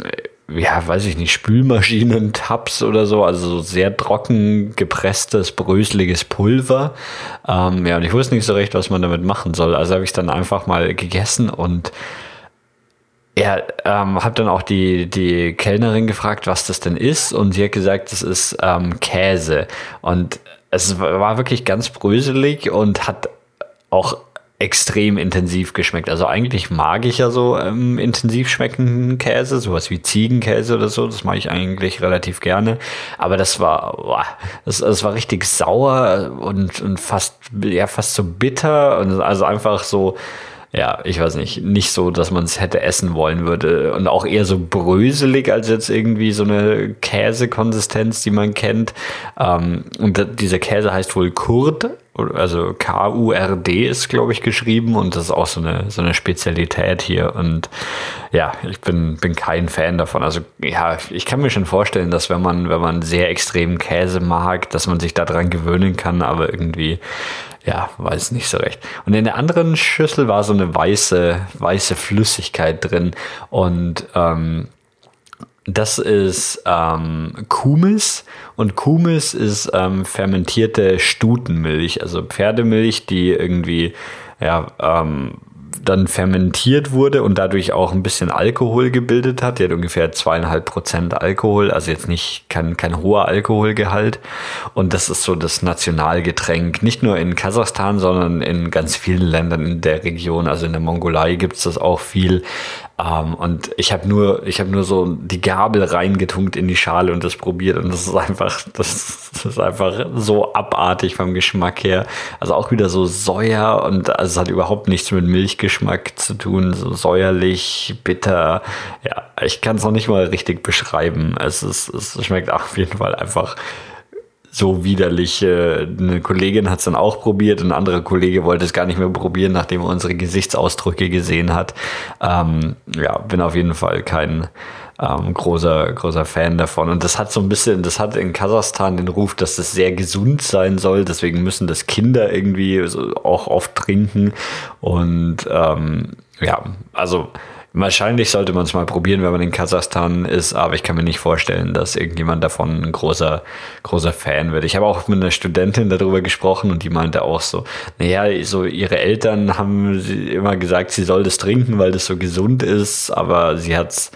ja, weiß ich nicht, Spülmaschinen-Tabs oder so, also so sehr trocken gepresstes, bröseliges Pulver. Ähm, ja, und ich wusste nicht so recht, was man damit machen soll. Also habe ich dann einfach mal gegessen und ja, ähm, habe dann auch die, die Kellnerin gefragt, was das denn ist. Und sie hat gesagt, das ist ähm, Käse. Und es war wirklich ganz bröselig und hat auch extrem intensiv geschmeckt. Also eigentlich mag ich ja so ähm, intensiv schmeckenden Käse, sowas wie Ziegenkäse oder so. Das mache ich eigentlich relativ gerne. Aber das war, boah, das, das war richtig sauer und, und fast, ja, fast so bitter. Und also einfach so, ja, ich weiß nicht, nicht so, dass man es hätte essen wollen würde. Und auch eher so bröselig als jetzt irgendwie so eine Käsekonsistenz, die man kennt. Ähm, und dieser Käse heißt wohl Kurd, also K-U-R-D ist, glaube ich, geschrieben und das ist auch so eine, so eine Spezialität hier. Und ja, ich bin, bin kein Fan davon. Also ja, ich kann mir schon vorstellen, dass wenn man, wenn man sehr extremen Käse mag, dass man sich daran gewöhnen kann, aber irgendwie ja, weiß nicht so recht. Und in der anderen Schüssel war so eine weiße, weiße Flüssigkeit drin. Und ähm, das ist ähm, Kumis und Kumis ist ähm, fermentierte Stutenmilch, also Pferdemilch, die irgendwie ja ähm, dann fermentiert wurde und dadurch auch ein bisschen Alkohol gebildet hat. Die hat ungefähr zweieinhalb Prozent Alkohol, also jetzt nicht kein, kein hoher Alkoholgehalt. Und das ist so das Nationalgetränk, nicht nur in Kasachstan, sondern in ganz vielen Ländern in der Region. Also in der Mongolei gibt es das auch viel. Um, ähm, und ich habe nur, ich habe nur so die Gabel reingetunkt in die Schale und das probiert und das ist einfach, das, das, ist einfach so abartig vom Geschmack her. Also auch wieder so säuer und also es hat überhaupt nichts mit Milchgeschmack zu tun, so säuerlich, bitter. Ja, ich kann es noch nicht mal richtig beschreiben. Es ist, es schmeckt auf jeden Fall einfach so widerlich. Äh, eine Kollegin hat es dann auch probiert, ein anderer Kollege wollte es gar nicht mehr probieren, nachdem er unsere Gesichtsausdrücke gesehen hat. Ähm, ja, bin auf jeden Fall kein ähm, großer, großer Fan davon. Und das hat so ein bisschen, das hat in Kasachstan den Ruf, dass das sehr gesund sein soll. Deswegen müssen das Kinder irgendwie auch oft trinken. Und ähm, ja, also Wahrscheinlich sollte man es mal probieren, wenn man in Kasachstan ist, aber ich kann mir nicht vorstellen, dass irgendjemand davon ein großer, großer Fan wird. Ich habe auch mit einer Studentin darüber gesprochen und die meinte auch so, naja, so ihre Eltern haben immer gesagt, sie soll das trinken, weil das so gesund ist, aber sie hat's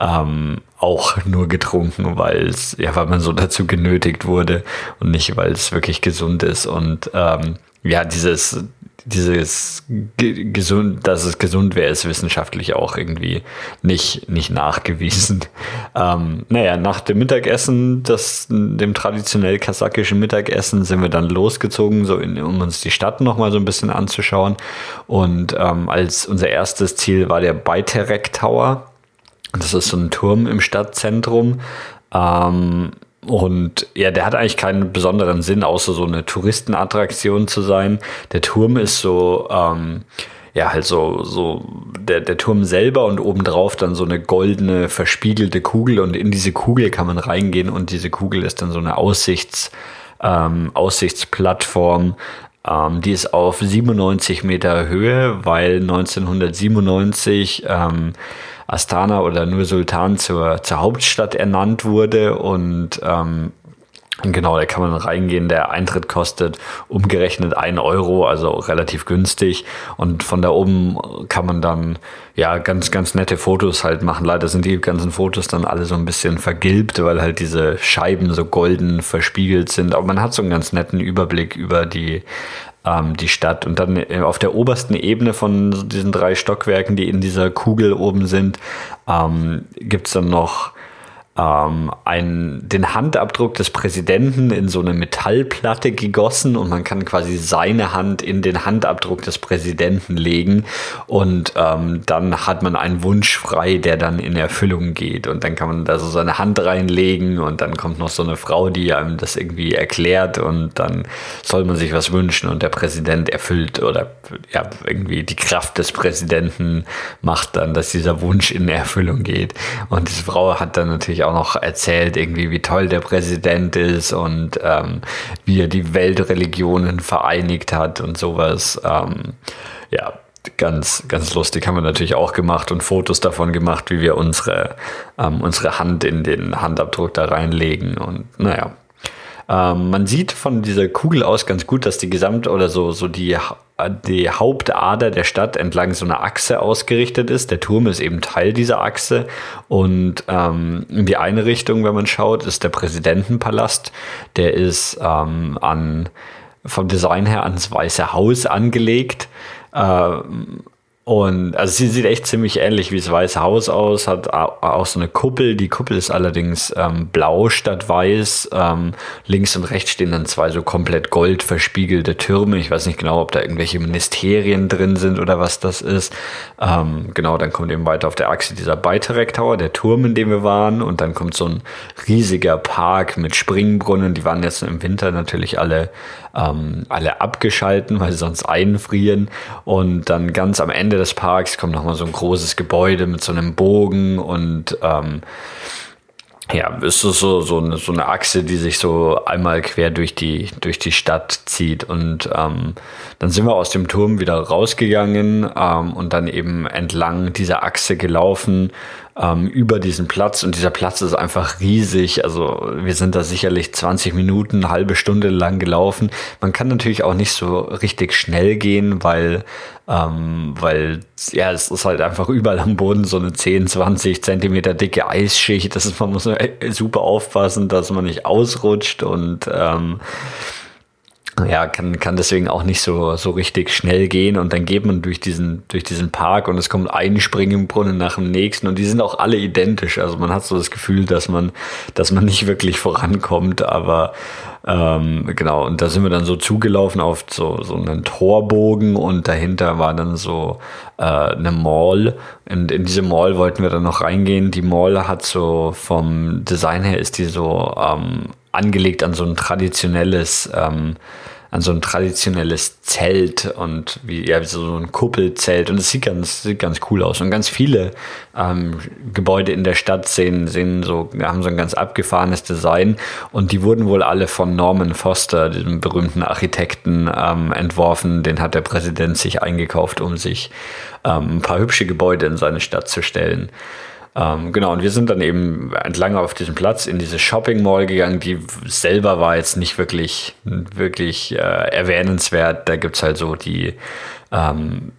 ähm, auch nur getrunken, weil es, ja, weil man so dazu genötigt wurde und nicht, weil es wirklich gesund ist. Und ähm, ja, dieses, dieses gesund, dass es gesund wäre, ist wissenschaftlich auch irgendwie nicht, nicht nachgewiesen. Ähm, naja, nach dem Mittagessen, das, dem traditionell kasachischen Mittagessen, sind wir dann losgezogen, so in, um uns die Stadt nochmal so ein bisschen anzuschauen. Und ähm, als unser erstes Ziel war der Beiterek Tower. Das ist so ein Turm im Stadtzentrum. Ähm, und ja, der hat eigentlich keinen besonderen Sinn, außer so eine Touristenattraktion zu sein. Der Turm ist so, ähm, ja, halt so, so der, der Turm selber und obendrauf dann so eine goldene, verspiegelte Kugel und in diese Kugel kann man reingehen und diese Kugel ist dann so eine Aussichts, ähm, Aussichtsplattform. Ähm, die ist auf 97 Meter Höhe, weil 1997 ähm, Astana oder Nur Sultan zur, zur Hauptstadt ernannt wurde. Und ähm, Genau, da kann man reingehen. Der Eintritt kostet umgerechnet ein Euro, also relativ günstig. Und von da oben kann man dann ja ganz, ganz nette Fotos halt machen. Leider sind die ganzen Fotos dann alle so ein bisschen vergilbt, weil halt diese Scheiben so golden verspiegelt sind. Aber man hat so einen ganz netten Überblick über die ähm, die Stadt. Und dann äh, auf der obersten Ebene von diesen drei Stockwerken, die in dieser Kugel oben sind, ähm, gibt es dann noch ähm, einen, den Handabdruck des Präsidenten in so eine Metallplatte gegossen und man kann quasi seine Hand in den Handabdruck des Präsidenten legen und ähm, dann hat man einen Wunsch frei, der dann in Erfüllung geht und dann kann man da so seine Hand reinlegen und dann kommt noch so eine Frau, die einem das irgendwie erklärt und dann soll man sich was wünschen und der Präsident erfüllt oder ja irgendwie die Kraft des Präsidenten macht dann, dass dieser Wunsch in Erfüllung geht. Und diese Frau hat dann natürlich auch auch noch erzählt, irgendwie, wie toll der Präsident ist und ähm, wie er die Weltreligionen vereinigt hat und sowas. Ähm, ja, ganz, ganz lustig haben wir natürlich auch gemacht und Fotos davon gemacht, wie wir unsere, ähm, unsere Hand in den Handabdruck da reinlegen und naja. Ähm, man sieht von dieser Kugel aus ganz gut, dass die Gesamt- oder so, so die die Hauptader der Stadt entlang so einer Achse ausgerichtet ist. Der Turm ist eben Teil dieser Achse. Und ähm, in die eine Richtung, wenn man schaut, ist der Präsidentenpalast. Der ist ähm, an, vom Design her ans Weiße Haus angelegt. Ähm, und also sie sieht echt ziemlich ähnlich wie das Weiße Haus aus, hat auch so eine Kuppel. Die Kuppel ist allerdings ähm, blau statt weiß. Ähm, links und rechts stehen dann zwei so komplett gold verspiegelte Türme. Ich weiß nicht genau, ob da irgendwelche Ministerien drin sind oder was das ist. Ähm, genau, dann kommt eben weiter auf der Achse dieser Beitarek Tower, der Turm, in dem wir waren. Und dann kommt so ein riesiger Park mit Springbrunnen. Die waren jetzt im Winter natürlich alle, ähm, alle abgeschalten, weil sie sonst einfrieren. Und dann ganz am Ende des Parks kommt nochmal so ein großes Gebäude mit so einem Bogen und ähm, ja, ist so, so, so, eine, so eine Achse, die sich so einmal quer durch die, durch die Stadt zieht. Und ähm, dann sind wir aus dem Turm wieder rausgegangen ähm, und dann eben entlang dieser Achse gelaufen ähm, über diesen Platz und dieser Platz ist einfach riesig. Also wir sind da sicherlich 20 Minuten, eine halbe Stunde lang gelaufen. Man kann natürlich auch nicht so richtig schnell gehen, weil ähm, weil ja, es ist halt einfach überall am Boden so eine 10, 20 Zentimeter dicke Eisschicht. Das ist, man muss super aufpassen, dass man nicht ausrutscht und ähm, ja, kann, kann deswegen auch nicht so, so richtig schnell gehen und dann geht man durch diesen, durch diesen Park und es kommt ein Springbrunnen nach dem nächsten und die sind auch alle identisch. Also man hat so das Gefühl, dass man, dass man nicht wirklich vorankommt, aber ähm, genau, und da sind wir dann so zugelaufen auf so, so einen Torbogen und dahinter war dann so äh, eine Mall. Und in diese Mall wollten wir dann noch reingehen. Die Mall hat so vom Design her ist die so ähm, angelegt an so ein traditionelles ähm, an so ein traditionelles Zelt und wie ja, so ein Kuppelzelt und es sieht ganz, sieht ganz cool aus. Und ganz viele ähm, Gebäude in der Stadt sehen, sehen so, haben so ein ganz abgefahrenes Design und die wurden wohl alle von Norman Foster, diesem berühmten Architekten, ähm, entworfen. Den hat der Präsident sich eingekauft, um sich ähm, ein paar hübsche Gebäude in seine Stadt zu stellen. Ähm, genau, und wir sind dann eben entlang auf diesem Platz in diese Shopping Mall gegangen, die selber war jetzt nicht wirklich, wirklich äh, erwähnenswert. Da gibt es halt so die ähm,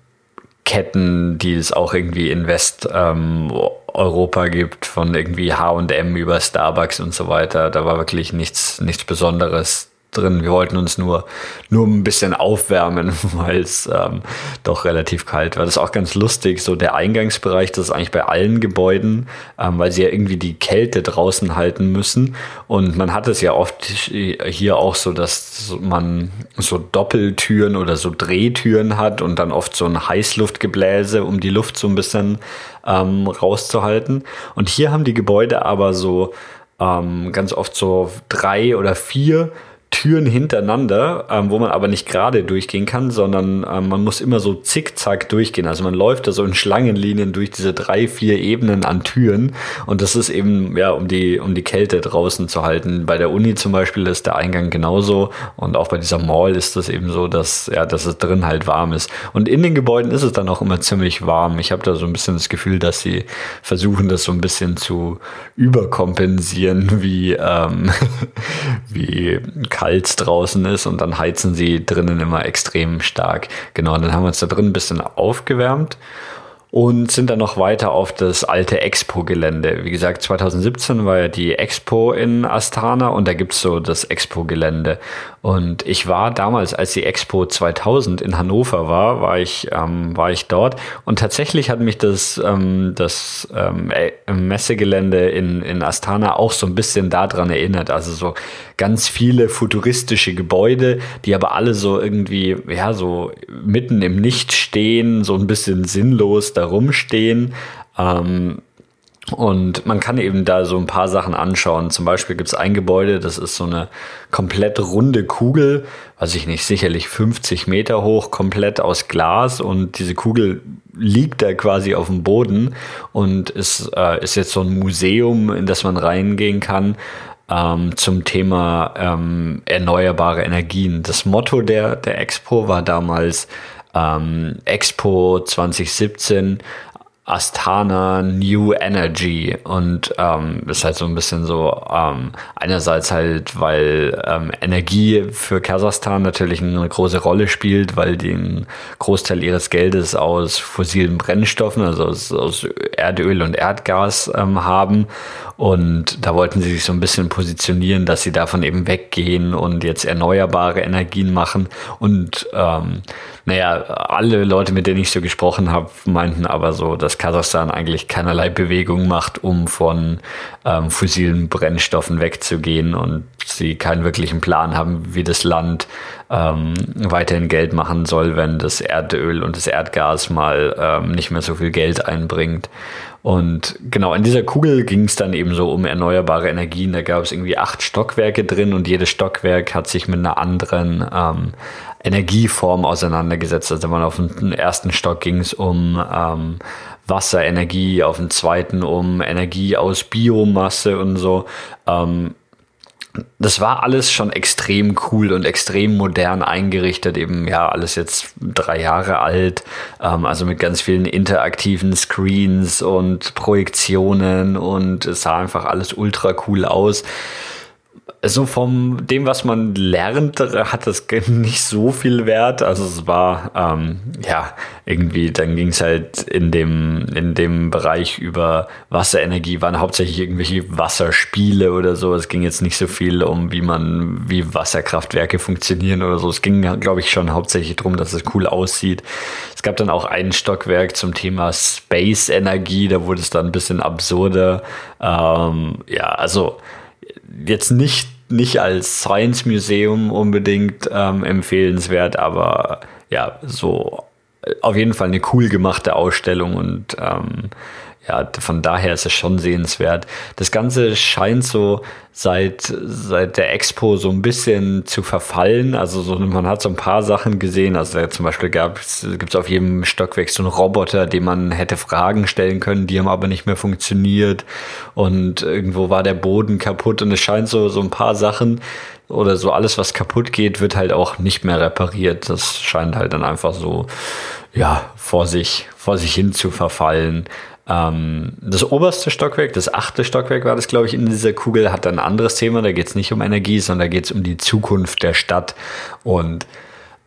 Ketten, die es auch irgendwie in Westeuropa ähm, gibt, von irgendwie HM über Starbucks und so weiter. Da war wirklich nichts, nichts Besonderes drin. Wir wollten uns nur, nur ein bisschen aufwärmen, weil es ähm, doch relativ kalt war. Das ist auch ganz lustig. So der Eingangsbereich, das ist eigentlich bei allen Gebäuden, ähm, weil sie ja irgendwie die Kälte draußen halten müssen. Und man hat es ja oft hier auch so, dass man so Doppeltüren oder so Drehtüren hat und dann oft so ein Heißluftgebläse, um die Luft so ein bisschen ähm, rauszuhalten. Und hier haben die Gebäude aber so ähm, ganz oft so drei oder vier Türen hintereinander, ähm, wo man aber nicht gerade durchgehen kann, sondern ähm, man muss immer so zickzack durchgehen. Also man läuft da so in Schlangenlinien durch diese drei, vier Ebenen an Türen und das ist eben, ja, um die, um die Kälte draußen zu halten. Bei der Uni zum Beispiel ist der Eingang genauso und auch bei dieser Mall ist das eben so, dass, ja, dass es drin halt warm ist. Und in den Gebäuden ist es dann auch immer ziemlich warm. Ich habe da so ein bisschen das Gefühl, dass sie versuchen, das so ein bisschen zu überkompensieren, wie, ähm, wie kalt draußen ist und dann heizen sie drinnen immer extrem stark. Genau, dann haben wir uns da drin ein bisschen aufgewärmt und sind dann noch weiter auf das alte Expo-Gelände. Wie gesagt, 2017 war ja die Expo in Astana und da gibt's so das Expo-Gelände. Und ich war damals, als die Expo 2000 in Hannover war, war ich, ähm, war ich dort und tatsächlich hat mich das, ähm, das ähm, äh, Messegelände in, in Astana auch so ein bisschen daran erinnert. Also so ganz viele futuristische Gebäude, die aber alle so irgendwie, ja, so mitten im Nichts stehen, so ein bisschen sinnlos da rumstehen. Ähm, und man kann eben da so ein paar Sachen anschauen. Zum Beispiel gibt es ein Gebäude, das ist so eine komplett runde Kugel, weiß ich nicht, sicherlich 50 Meter hoch, komplett aus Glas. Und diese Kugel liegt da quasi auf dem Boden und ist, äh, ist jetzt so ein Museum, in das man reingehen kann. Ähm, zum Thema ähm, erneuerbare Energien. Das Motto der, der Expo war damals ähm, Expo 2017 Astana New Energy und ähm, ist halt so ein bisschen so ähm, einerseits halt, weil ähm, Energie für Kasachstan natürlich eine große Rolle spielt, weil die einen Großteil ihres Geldes aus fossilen Brennstoffen, also aus, aus Erdöl und Erdgas ähm, haben. Und da wollten sie sich so ein bisschen positionieren, dass sie davon eben weggehen und jetzt erneuerbare Energien machen. Und ähm, naja, alle Leute, mit denen ich so gesprochen habe, meinten aber so, dass Kasachstan eigentlich keinerlei Bewegung macht, um von ähm, fossilen Brennstoffen wegzugehen und sie keinen wirklichen Plan haben, wie das Land ähm, weiterhin Geld machen soll, wenn das Erdöl und das Erdgas mal ähm, nicht mehr so viel Geld einbringt. Und genau, in dieser Kugel ging es dann eben so um erneuerbare Energien. Da gab es irgendwie acht Stockwerke drin und jedes Stockwerk hat sich mit einer anderen ähm, Energieform auseinandergesetzt. Also man auf dem ersten Stock ging es um ähm, Wasserenergie, auf dem zweiten um Energie aus Biomasse und so. Ähm, das war alles schon extrem cool und extrem modern eingerichtet, eben ja alles jetzt drei Jahre alt, ähm, also mit ganz vielen interaktiven Screens und Projektionen und es sah einfach alles ultra cool aus so vom dem, was man lernt, hat das nicht so viel Wert. Also es war ähm, ja irgendwie, dann ging es halt in dem in dem Bereich über Wasserenergie waren hauptsächlich irgendwelche Wasserspiele oder so. Es ging jetzt nicht so viel um, wie man wie Wasserkraftwerke funktionieren oder so. Es ging, glaube ich, schon hauptsächlich darum, dass es cool aussieht. Es gab dann auch ein Stockwerk zum Thema Space Energie. Da wurde es dann ein bisschen absurder. Ähm, ja, also jetzt nicht, nicht als Science Museum unbedingt ähm, empfehlenswert, aber ja, so auf jeden Fall eine cool gemachte Ausstellung und ähm, ja, von daher ist es schon sehenswert. Das Ganze scheint so seit, seit der Expo so ein bisschen zu verfallen. Also so, man hat so ein paar Sachen gesehen. Also zum Beispiel gibt es auf jedem Stockwerk so einen Roboter, dem man hätte Fragen stellen können, die haben aber nicht mehr funktioniert. Und irgendwo war der Boden kaputt und es scheint so, so ein paar Sachen, oder so alles, was kaputt geht, wird halt auch nicht mehr repariert. Das scheint halt dann einfach so, ja, vor sich, vor sich hin zu verfallen. Ähm, das oberste Stockwerk, das achte Stockwerk war das, glaube ich, in dieser Kugel, hat ein anderes Thema. Da geht es nicht um Energie, sondern da geht es um die Zukunft der Stadt. Und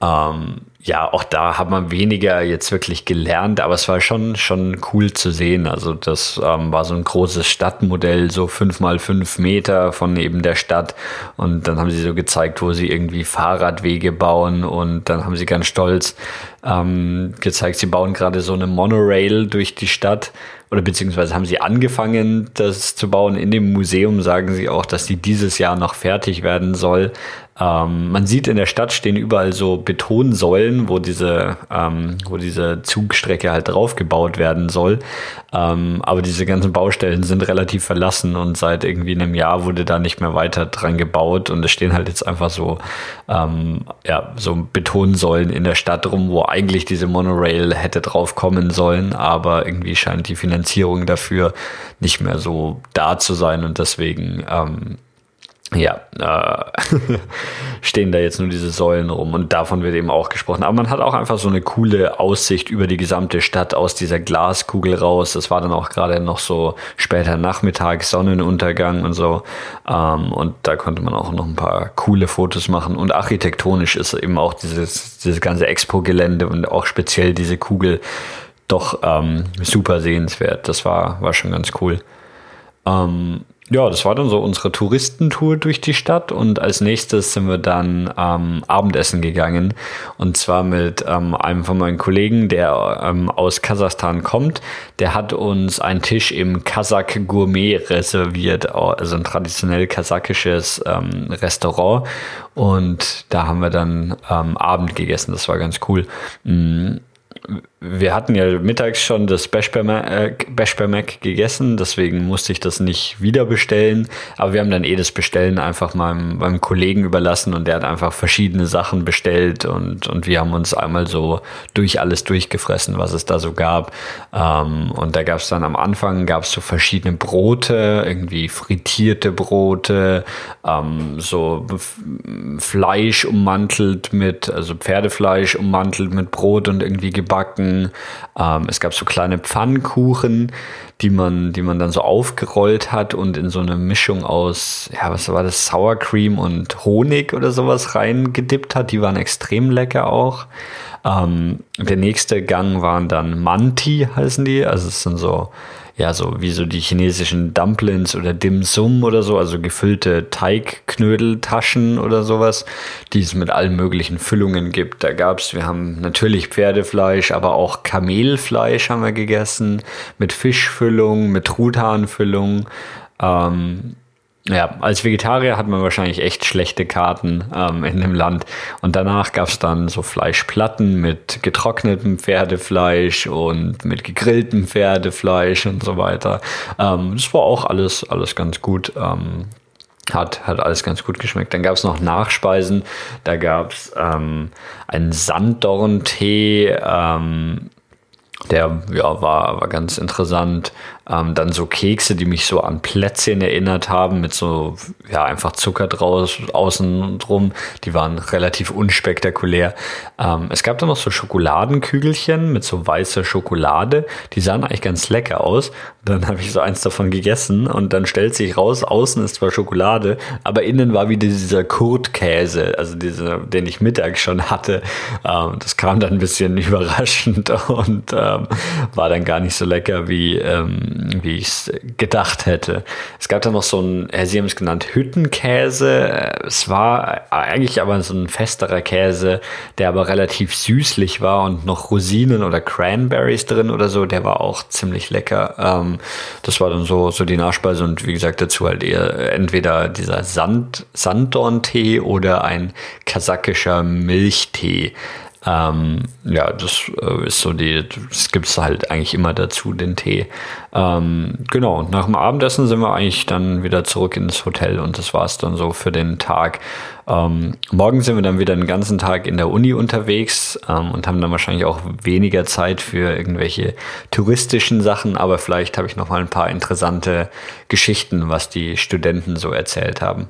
ähm, ja, auch da hat man weniger jetzt wirklich gelernt, aber es war schon, schon cool zu sehen. Also das ähm, war so ein großes Stadtmodell, so fünf mal fünf Meter von eben der Stadt. Und dann haben sie so gezeigt, wo sie irgendwie Fahrradwege bauen. Und dann haben sie ganz stolz ähm, gezeigt, sie bauen gerade so eine Monorail durch die Stadt oder beziehungsweise haben sie angefangen, das zu bauen. In dem Museum sagen sie auch, dass die dieses Jahr noch fertig werden soll. Ähm, man sieht in der Stadt stehen überall so Betonsäulen, wo diese, ähm, wo diese Zugstrecke halt draufgebaut werden soll. Ähm, aber diese ganzen Baustellen sind relativ verlassen und seit irgendwie einem Jahr wurde da nicht mehr weiter dran gebaut. Und es stehen halt jetzt einfach so, ähm, ja, so Betonsäulen in der Stadt rum, wo eigentlich diese Monorail hätte drauf kommen sollen, aber irgendwie scheint die Finanzierung dafür nicht mehr so da zu sein. Und deswegen ähm, ja, äh, stehen da jetzt nur diese Säulen rum und davon wird eben auch gesprochen. Aber man hat auch einfach so eine coole Aussicht über die gesamte Stadt aus dieser Glaskugel raus. Das war dann auch gerade noch so später Nachmittag, Sonnenuntergang und so. Ähm, und da konnte man auch noch ein paar coole Fotos machen. Und architektonisch ist eben auch dieses, dieses ganze Expo-Gelände und auch speziell diese Kugel doch ähm, super sehenswert. Das war, war schon ganz cool. Ähm, ja, das war dann so unsere Touristentour durch die Stadt und als nächstes sind wir dann ähm, Abendessen gegangen und zwar mit ähm, einem von meinen Kollegen, der ähm, aus Kasachstan kommt. Der hat uns einen Tisch im Kasach Gourmet reserviert, also ein traditionell kasachisches ähm, Restaurant und da haben wir dann ähm, Abend gegessen. Das war ganz cool. Mhm wir hatten ja mittags schon das äh, gegessen, deswegen musste ich das nicht wieder bestellen. Aber wir haben dann eh das Bestellen einfach meinem, meinem Kollegen überlassen und der hat einfach verschiedene Sachen bestellt und, und wir haben uns einmal so durch alles durchgefressen, was es da so gab. Ähm, und da gab es dann am Anfang gab es so verschiedene Brote, irgendwie frittierte Brote, ähm, so Fleisch ummantelt mit, also Pferdefleisch ummantelt mit Brot und irgendwie gebacken ähm, es gab so kleine Pfannkuchen, die man, die man dann so aufgerollt hat und in so eine Mischung aus, ja, was war das, Sour Cream und Honig oder sowas reingedippt hat. Die waren extrem lecker auch. Ähm, der nächste Gang waren dann Manti, heißen die. Also es sind so ja, so wie so die chinesischen Dumplings oder Dim Sum oder so, also gefüllte Teigknödeltaschen oder sowas, die es mit allen möglichen Füllungen gibt. Da gab's, wir haben natürlich Pferdefleisch, aber auch Kamelfleisch haben wir gegessen, mit Fischfüllung, mit Truthahnfüllung. Ähm, ja, als Vegetarier hat man wahrscheinlich echt schlechte Karten ähm, in dem Land. Und danach gab es dann so Fleischplatten mit getrocknetem Pferdefleisch und mit gegrilltem Pferdefleisch und so weiter. Ähm, das war auch alles, alles ganz gut. Ähm, hat, hat alles ganz gut geschmeckt. Dann gab es noch Nachspeisen. Da gab es ähm, einen Sanddorntee. Ähm, der ja, war, war ganz interessant. Ähm, dann so Kekse, die mich so an Plätzchen erinnert haben, mit so, ja, einfach Zucker draus, außen drum. Die waren relativ unspektakulär. Ähm, es gab dann noch so Schokoladenkügelchen mit so weißer Schokolade. Die sahen eigentlich ganz lecker aus. Dann habe ich so eins davon gegessen und dann stellt sich raus, außen ist zwar Schokolade, aber innen war wieder dieser Kurtkäse, also dieser, den ich mittags schon hatte. Ähm, das kam dann ein bisschen überraschend und ähm, war dann gar nicht so lecker wie, ähm, wie ich es gedacht hätte. Es gab dann noch so ein, Sie haben es genannt, Hüttenkäse. Es war eigentlich aber so ein festerer Käse, der aber relativ süßlich war und noch Rosinen oder Cranberries drin oder so. Der war auch ziemlich lecker. Ähm, das war dann so, so die Nachspeise und wie gesagt dazu halt eher entweder dieser Sand, Sanddorntee oder ein kasachischer Milchtee. Ähm, ja, das äh, ist so die, das gibt es halt eigentlich immer dazu, den Tee. Ähm, genau, und nach dem Abendessen sind wir eigentlich dann wieder zurück ins Hotel und das war es dann so für den Tag. Ähm, morgen sind wir dann wieder den ganzen Tag in der Uni unterwegs ähm, und haben dann wahrscheinlich auch weniger Zeit für irgendwelche touristischen Sachen, aber vielleicht habe ich noch mal ein paar interessante Geschichten, was die Studenten so erzählt haben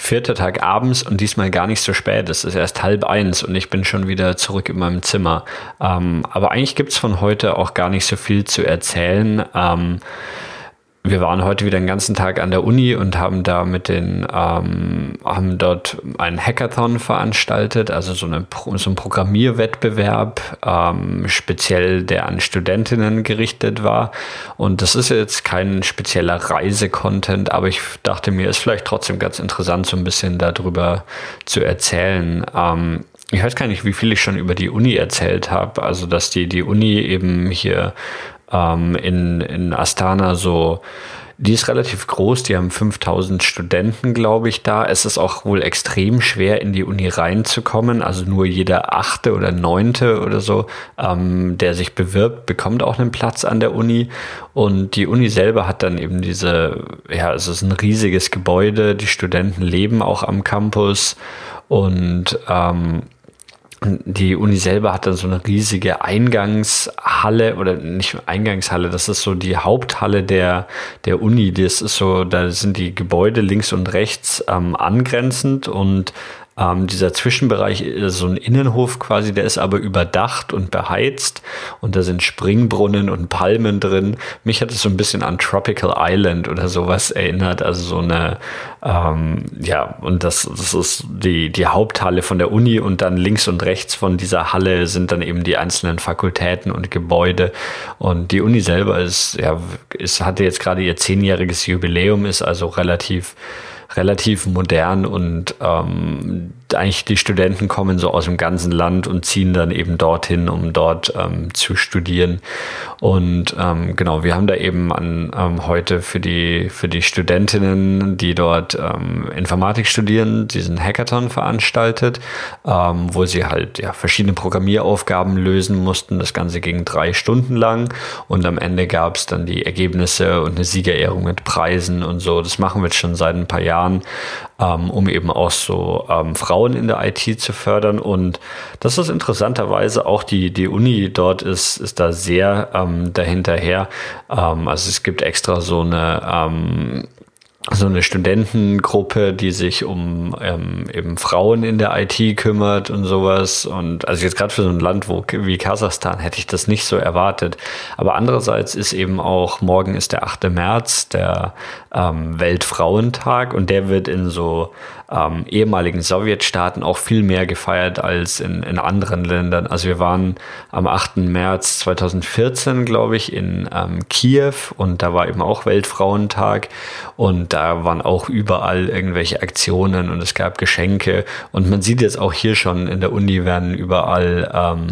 vierter Tag abends und diesmal gar nicht so spät. Es ist erst halb eins und ich bin schon wieder zurück in meinem Zimmer. Ähm, aber eigentlich gibt es von heute auch gar nicht so viel zu erzählen. Ähm, wir waren heute wieder den ganzen Tag an der Uni und haben da mit den, ähm, haben dort einen Hackathon veranstaltet, also so, eine, so ein Programmierwettbewerb, ähm, speziell der an Studentinnen gerichtet war. Und das ist jetzt kein spezieller Reisecontent, aber ich dachte mir, ist vielleicht trotzdem ganz interessant, so ein bisschen darüber zu erzählen. Ähm, ich weiß gar nicht, wie viel ich schon über die Uni erzählt habe. Also, dass die, die Uni eben hier ähm, in, in Astana so, die ist relativ groß, die haben 5000 Studenten, glaube ich, da. Es ist auch wohl extrem schwer, in die Uni reinzukommen. Also nur jeder achte oder neunte oder so, ähm, der sich bewirbt, bekommt auch einen Platz an der Uni. Und die Uni selber hat dann eben diese, ja, es ist ein riesiges Gebäude. Die Studenten leben auch am Campus und ähm, die Uni selber hat dann so eine riesige Eingangshalle oder nicht Eingangshalle, das ist so die Haupthalle der, der Uni. Das ist so, da sind die Gebäude links und rechts ähm, angrenzend und Ähm, dieser Zwischenbereich ist so ein Innenhof quasi, der ist aber überdacht und beheizt. Und da sind Springbrunnen und Palmen drin. Mich hat es so ein bisschen an Tropical Island oder sowas erinnert, also so eine, ähm, ja, und das, das ist die, die Haupthalle von der Uni und dann links und rechts von dieser Halle sind dann eben die einzelnen Fakultäten und Gebäude. Und die Uni selber ist, ja, ist, hatte jetzt gerade ihr zehnjähriges Jubiläum, ist also relativ relativ modern und ähm, eigentlich die Studenten kommen so aus dem ganzen Land und ziehen dann eben dorthin, um dort ähm, zu studieren. Und ähm, genau, wir haben da eben an ähm, heute für die für die Studentinnen, die dort ähm, Informatik studieren, diesen Hackathon veranstaltet, ähm, wo sie halt ja verschiedene Programmieraufgaben lösen mussten. Das Ganze ging drei Stunden lang und am Ende gab es dann die Ergebnisse und eine Siegerehrung mit Preisen und so. Das machen wir jetzt schon seit ein paar Jahren ähm, um eben auch so ähm, Frauen in der IT zu fördern. Und das ist interessanterweise auch die, die Uni dort ist, ist da sehr ähm, dahinterher. Ähm, also es gibt extra so eine ähm, so eine Studentengruppe, die sich um ähm, eben Frauen in der IT kümmert und sowas. Und also jetzt gerade für so ein Land wo, wie Kasachstan hätte ich das nicht so erwartet. Aber andererseits ist eben auch, morgen ist der 8. März, der ähm, Weltfrauentag und der wird in so ähm, ehemaligen Sowjetstaaten auch viel mehr gefeiert als in, in anderen Ländern. Also wir waren am 8. März 2014, glaube ich, in ähm, Kiew und da war eben auch Weltfrauentag und da waren auch überall irgendwelche Aktionen und es gab Geschenke und man sieht jetzt auch hier schon in der Uni werden überall ähm,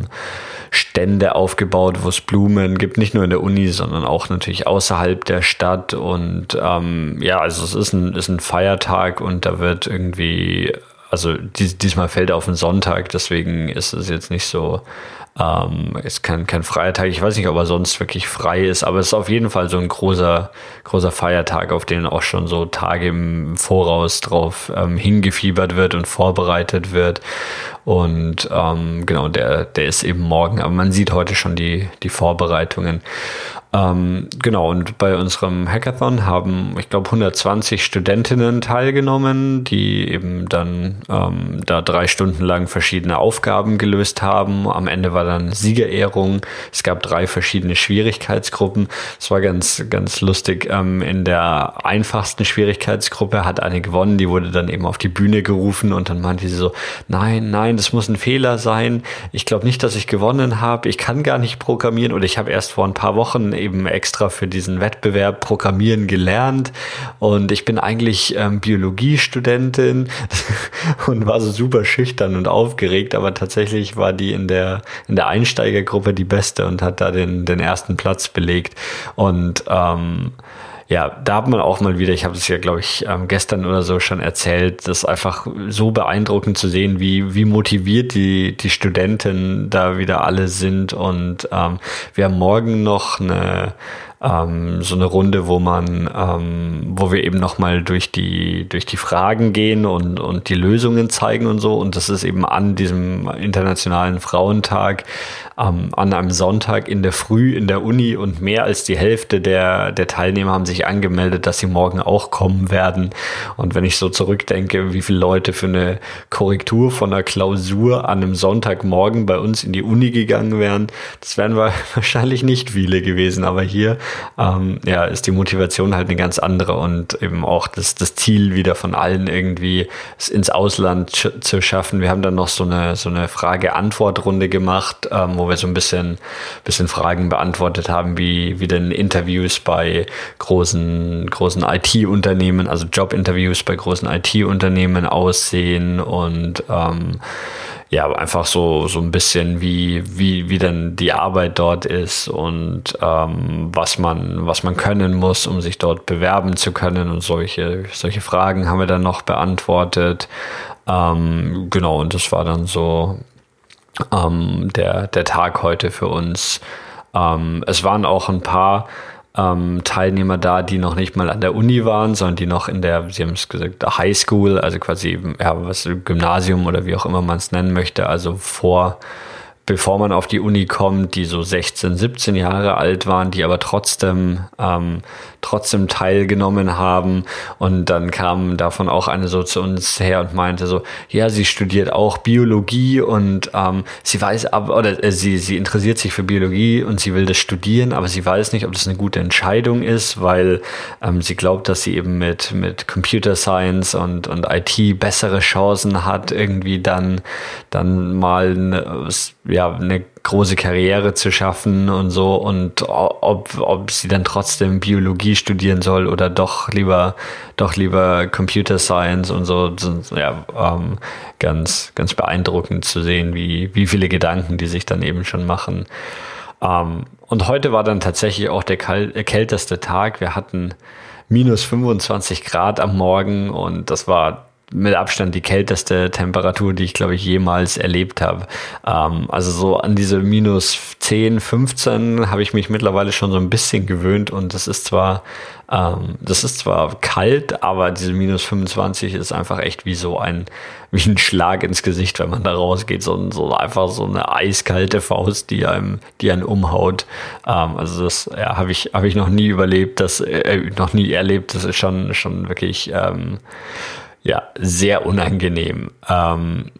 Stände aufgebaut, wo es Blumen gibt, nicht nur in der Uni, sondern auch natürlich außerhalb der Stadt. Und ähm, ja, also es ist ein, ist ein Feiertag und da wird irgendwie, also dies, diesmal fällt auf den Sonntag, deswegen ist es jetzt nicht so ähm, ist kein, kein freier Tag. Ich weiß nicht, ob er sonst wirklich frei ist, aber es ist auf jeden Fall so ein großer, großer Feiertag, auf den auch schon so Tage im Voraus drauf ähm, hingefiebert wird und vorbereitet wird. Und ähm, genau, der, der ist eben morgen, aber man sieht heute schon die, die Vorbereitungen. Ähm, genau, und bei unserem Hackathon haben, ich glaube, 120 Studentinnen teilgenommen, die eben dann ähm, da drei Stunden lang verschiedene Aufgaben gelöst haben. Am Ende war dann Siegerehrung. Es gab drei verschiedene Schwierigkeitsgruppen. Es war ganz, ganz lustig. Ähm, in der einfachsten Schwierigkeitsgruppe hat eine gewonnen, die wurde dann eben auf die Bühne gerufen und dann meinte sie so, nein, nein, das muss ein Fehler sein. Ich glaube nicht, dass ich gewonnen habe. Ich kann gar nicht programmieren oder ich habe erst vor ein paar Wochen eben extra für diesen Wettbewerb Programmieren gelernt. Und ich bin eigentlich ähm, Biologiestudentin und war so super schüchtern und aufgeregt, aber tatsächlich war die in der, in der Einsteigergruppe die beste und hat da den, den ersten Platz belegt. Und ähm, ja, da hat man auch mal wieder, ich habe es ja, glaube ich, ähm, gestern oder so schon erzählt, das einfach so beeindruckend zu sehen, wie, wie motiviert die, die Studenten da wieder alle sind. Und ähm, wir haben morgen noch eine ähm, so eine Runde, wo man, ähm, wo wir eben nochmal durch die, durch die Fragen gehen und, und die Lösungen zeigen und so. Und das ist eben an diesem Internationalen Frauentag, ähm, an einem Sonntag in der Früh in der Uni und mehr als die Hälfte der, der Teilnehmer haben sich angemeldet, dass sie morgen auch kommen werden. Und wenn ich so zurückdenke, wie viele Leute für eine Korrektur von einer Klausur an einem Sonntagmorgen bei uns in die Uni gegangen wären, das wären wahrscheinlich nicht viele gewesen. Aber hier ähm, ja, ist die Motivation halt eine ganz andere und eben auch das, das Ziel wieder von allen irgendwie ins Ausland sch zu schaffen. Wir haben dann noch so eine, so eine Frage-Antwort-Runde gemacht, ähm, wo wir so ein bisschen, bisschen Fragen beantwortet haben, wie, wie denn Interviews bei großen, großen IT-Unternehmen, also Job-Interviews bei großen IT-Unternehmen aussehen und ähm, ja, einfach so, so ein bisschen, wie, wie, wie denn die Arbeit dort ist und ähm, was man, was man können muss, um sich dort bewerben zu können und solche, solche Fragen haben wir dann noch beantwortet. Ähm, genau, und das war dann so ähm, der, der Tag heute für uns. Ähm, es waren auch ein paar ähm, Teilnehmer da, die noch nicht mal an der Uni waren, sondern die noch in der, Sie haben es gesagt, High School, also quasi ja, was Gymnasium oder wie auch immer man es nennen möchte, also vor bevor man auf die Uni kommt, die so 16, 17 Jahre alt waren, die aber trotzdem, ähm, trotzdem teilgenommen haben. Und dann kam davon auch eine so zu uns her und meinte so, ja, sie studiert auch Biologie und ähm, sie weiß aber, oder äh, sie, sie interessiert sich für Biologie und sie will das studieren, aber sie weiß nicht, ob das eine gute Entscheidung ist, weil ähm, sie glaubt, dass sie eben mit, mit Computer Science und, und IT bessere Chancen hat, irgendwie dann, dann mal eine, ja, eine große Karriere zu schaffen und so. Und ob, ob sie dann trotzdem Biologie studieren soll oder doch lieber doch lieber Computer Science und so ja ähm, ganz ganz beeindruckend zu sehen wie wie viele Gedanken die sich dann eben schon machen. Ähm, und heute war dann tatsächlich auch der kälteste Tag. Wir hatten minus 25 Grad am Morgen und das war mit Abstand die kälteste Temperatur, die ich glaube ich jemals erlebt habe. Ähm, also so an diese minus 10, 15 habe ich mich mittlerweile schon so ein bisschen gewöhnt und das ist zwar, ähm, das ist zwar kalt, aber diese minus 25 ist einfach echt wie so ein, wie ein Schlag ins Gesicht, wenn man da rausgeht, so, so einfach so eine eiskalte Faust, die einem, die einen umhaut. Ähm, also das ja, habe ich, habe ich noch nie überlebt, das äh, noch nie erlebt. Das ist schon, schon wirklich ähm, ja, sehr unangenehm. Ähm,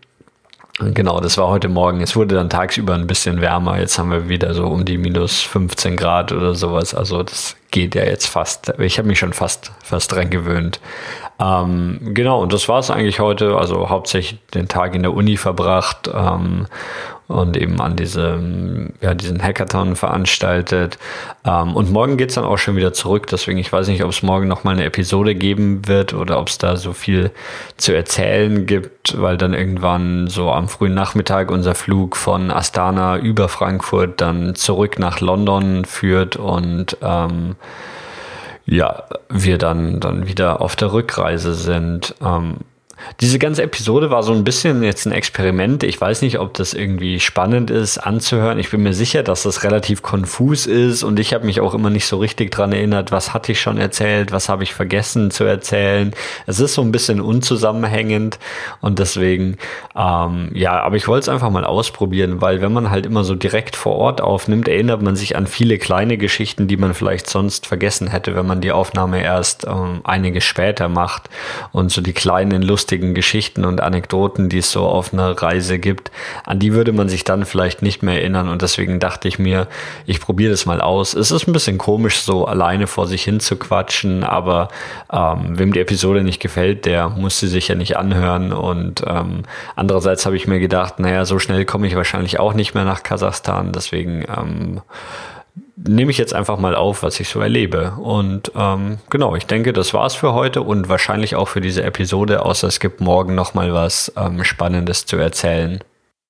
genau, das war heute Morgen. Es wurde dann tagsüber ein bisschen wärmer. Jetzt haben wir wieder so um die minus 15 Grad oder sowas. Also das geht ja jetzt fast. Ich habe mich schon fast, fast dran gewöhnt. Ähm, genau, und das war es eigentlich heute. Also hauptsächlich den Tag in der Uni verbracht ähm, und eben an diesem, ja, diesen Hackathon veranstaltet. Ähm, und morgen geht's dann auch schon wieder zurück. Deswegen, ich weiß nicht, ob es morgen nochmal eine Episode geben wird oder ob es da so viel zu erzählen gibt, weil dann irgendwann so am frühen Nachmittag unser Flug von Astana über Frankfurt dann zurück nach London führt und ähm, ja, wir dann, dann wieder auf der Rückreise sind. Ähm, diese ganze Episode war so ein bisschen jetzt ein Experiment. Ich weiß nicht, ob das irgendwie spannend ist anzuhören. Ich bin mir sicher, dass das relativ konfus ist und ich habe mich auch immer nicht so richtig dran erinnert, was hatte ich schon erzählt, was habe ich vergessen zu erzählen. Es ist so ein bisschen unzusammenhängend und deswegen, ähm, ja, aber ich wollte es einfach mal ausprobieren, weil wenn man halt immer so direkt vor Ort aufnimmt, erinnert man sich an viele kleine Geschichten, die man vielleicht sonst vergessen hätte, wenn man die Aufnahme erst ähm, einige später macht und so die kleinen Lust lustigen Geschichten und Anekdoten, die es so auf einer Reise gibt, an die würde man sich dann vielleicht nicht mehr erinnern. Und deswegen dachte ich mir, ich probiere das mal aus. Es ist ein bisschen komisch, so alleine vor sich hin zu quatschen, aber ähm, wem die Episode nicht gefällt, der muss sie sich ja nicht anhören. Und ähm, andererseits habe ich mir gedacht, naja, so schnell komme ich wahrscheinlich auch nicht mehr nach Kasachstan. Deswegen ähm, nehme ich jetzt einfach mal auf, was ich so erlebe. Und ähm, genau, ich denke, das war's für heute und wahrscheinlich auch für diese Episode, außer es gibt morgen noch mal was ähm, Spannendes zu erzählen.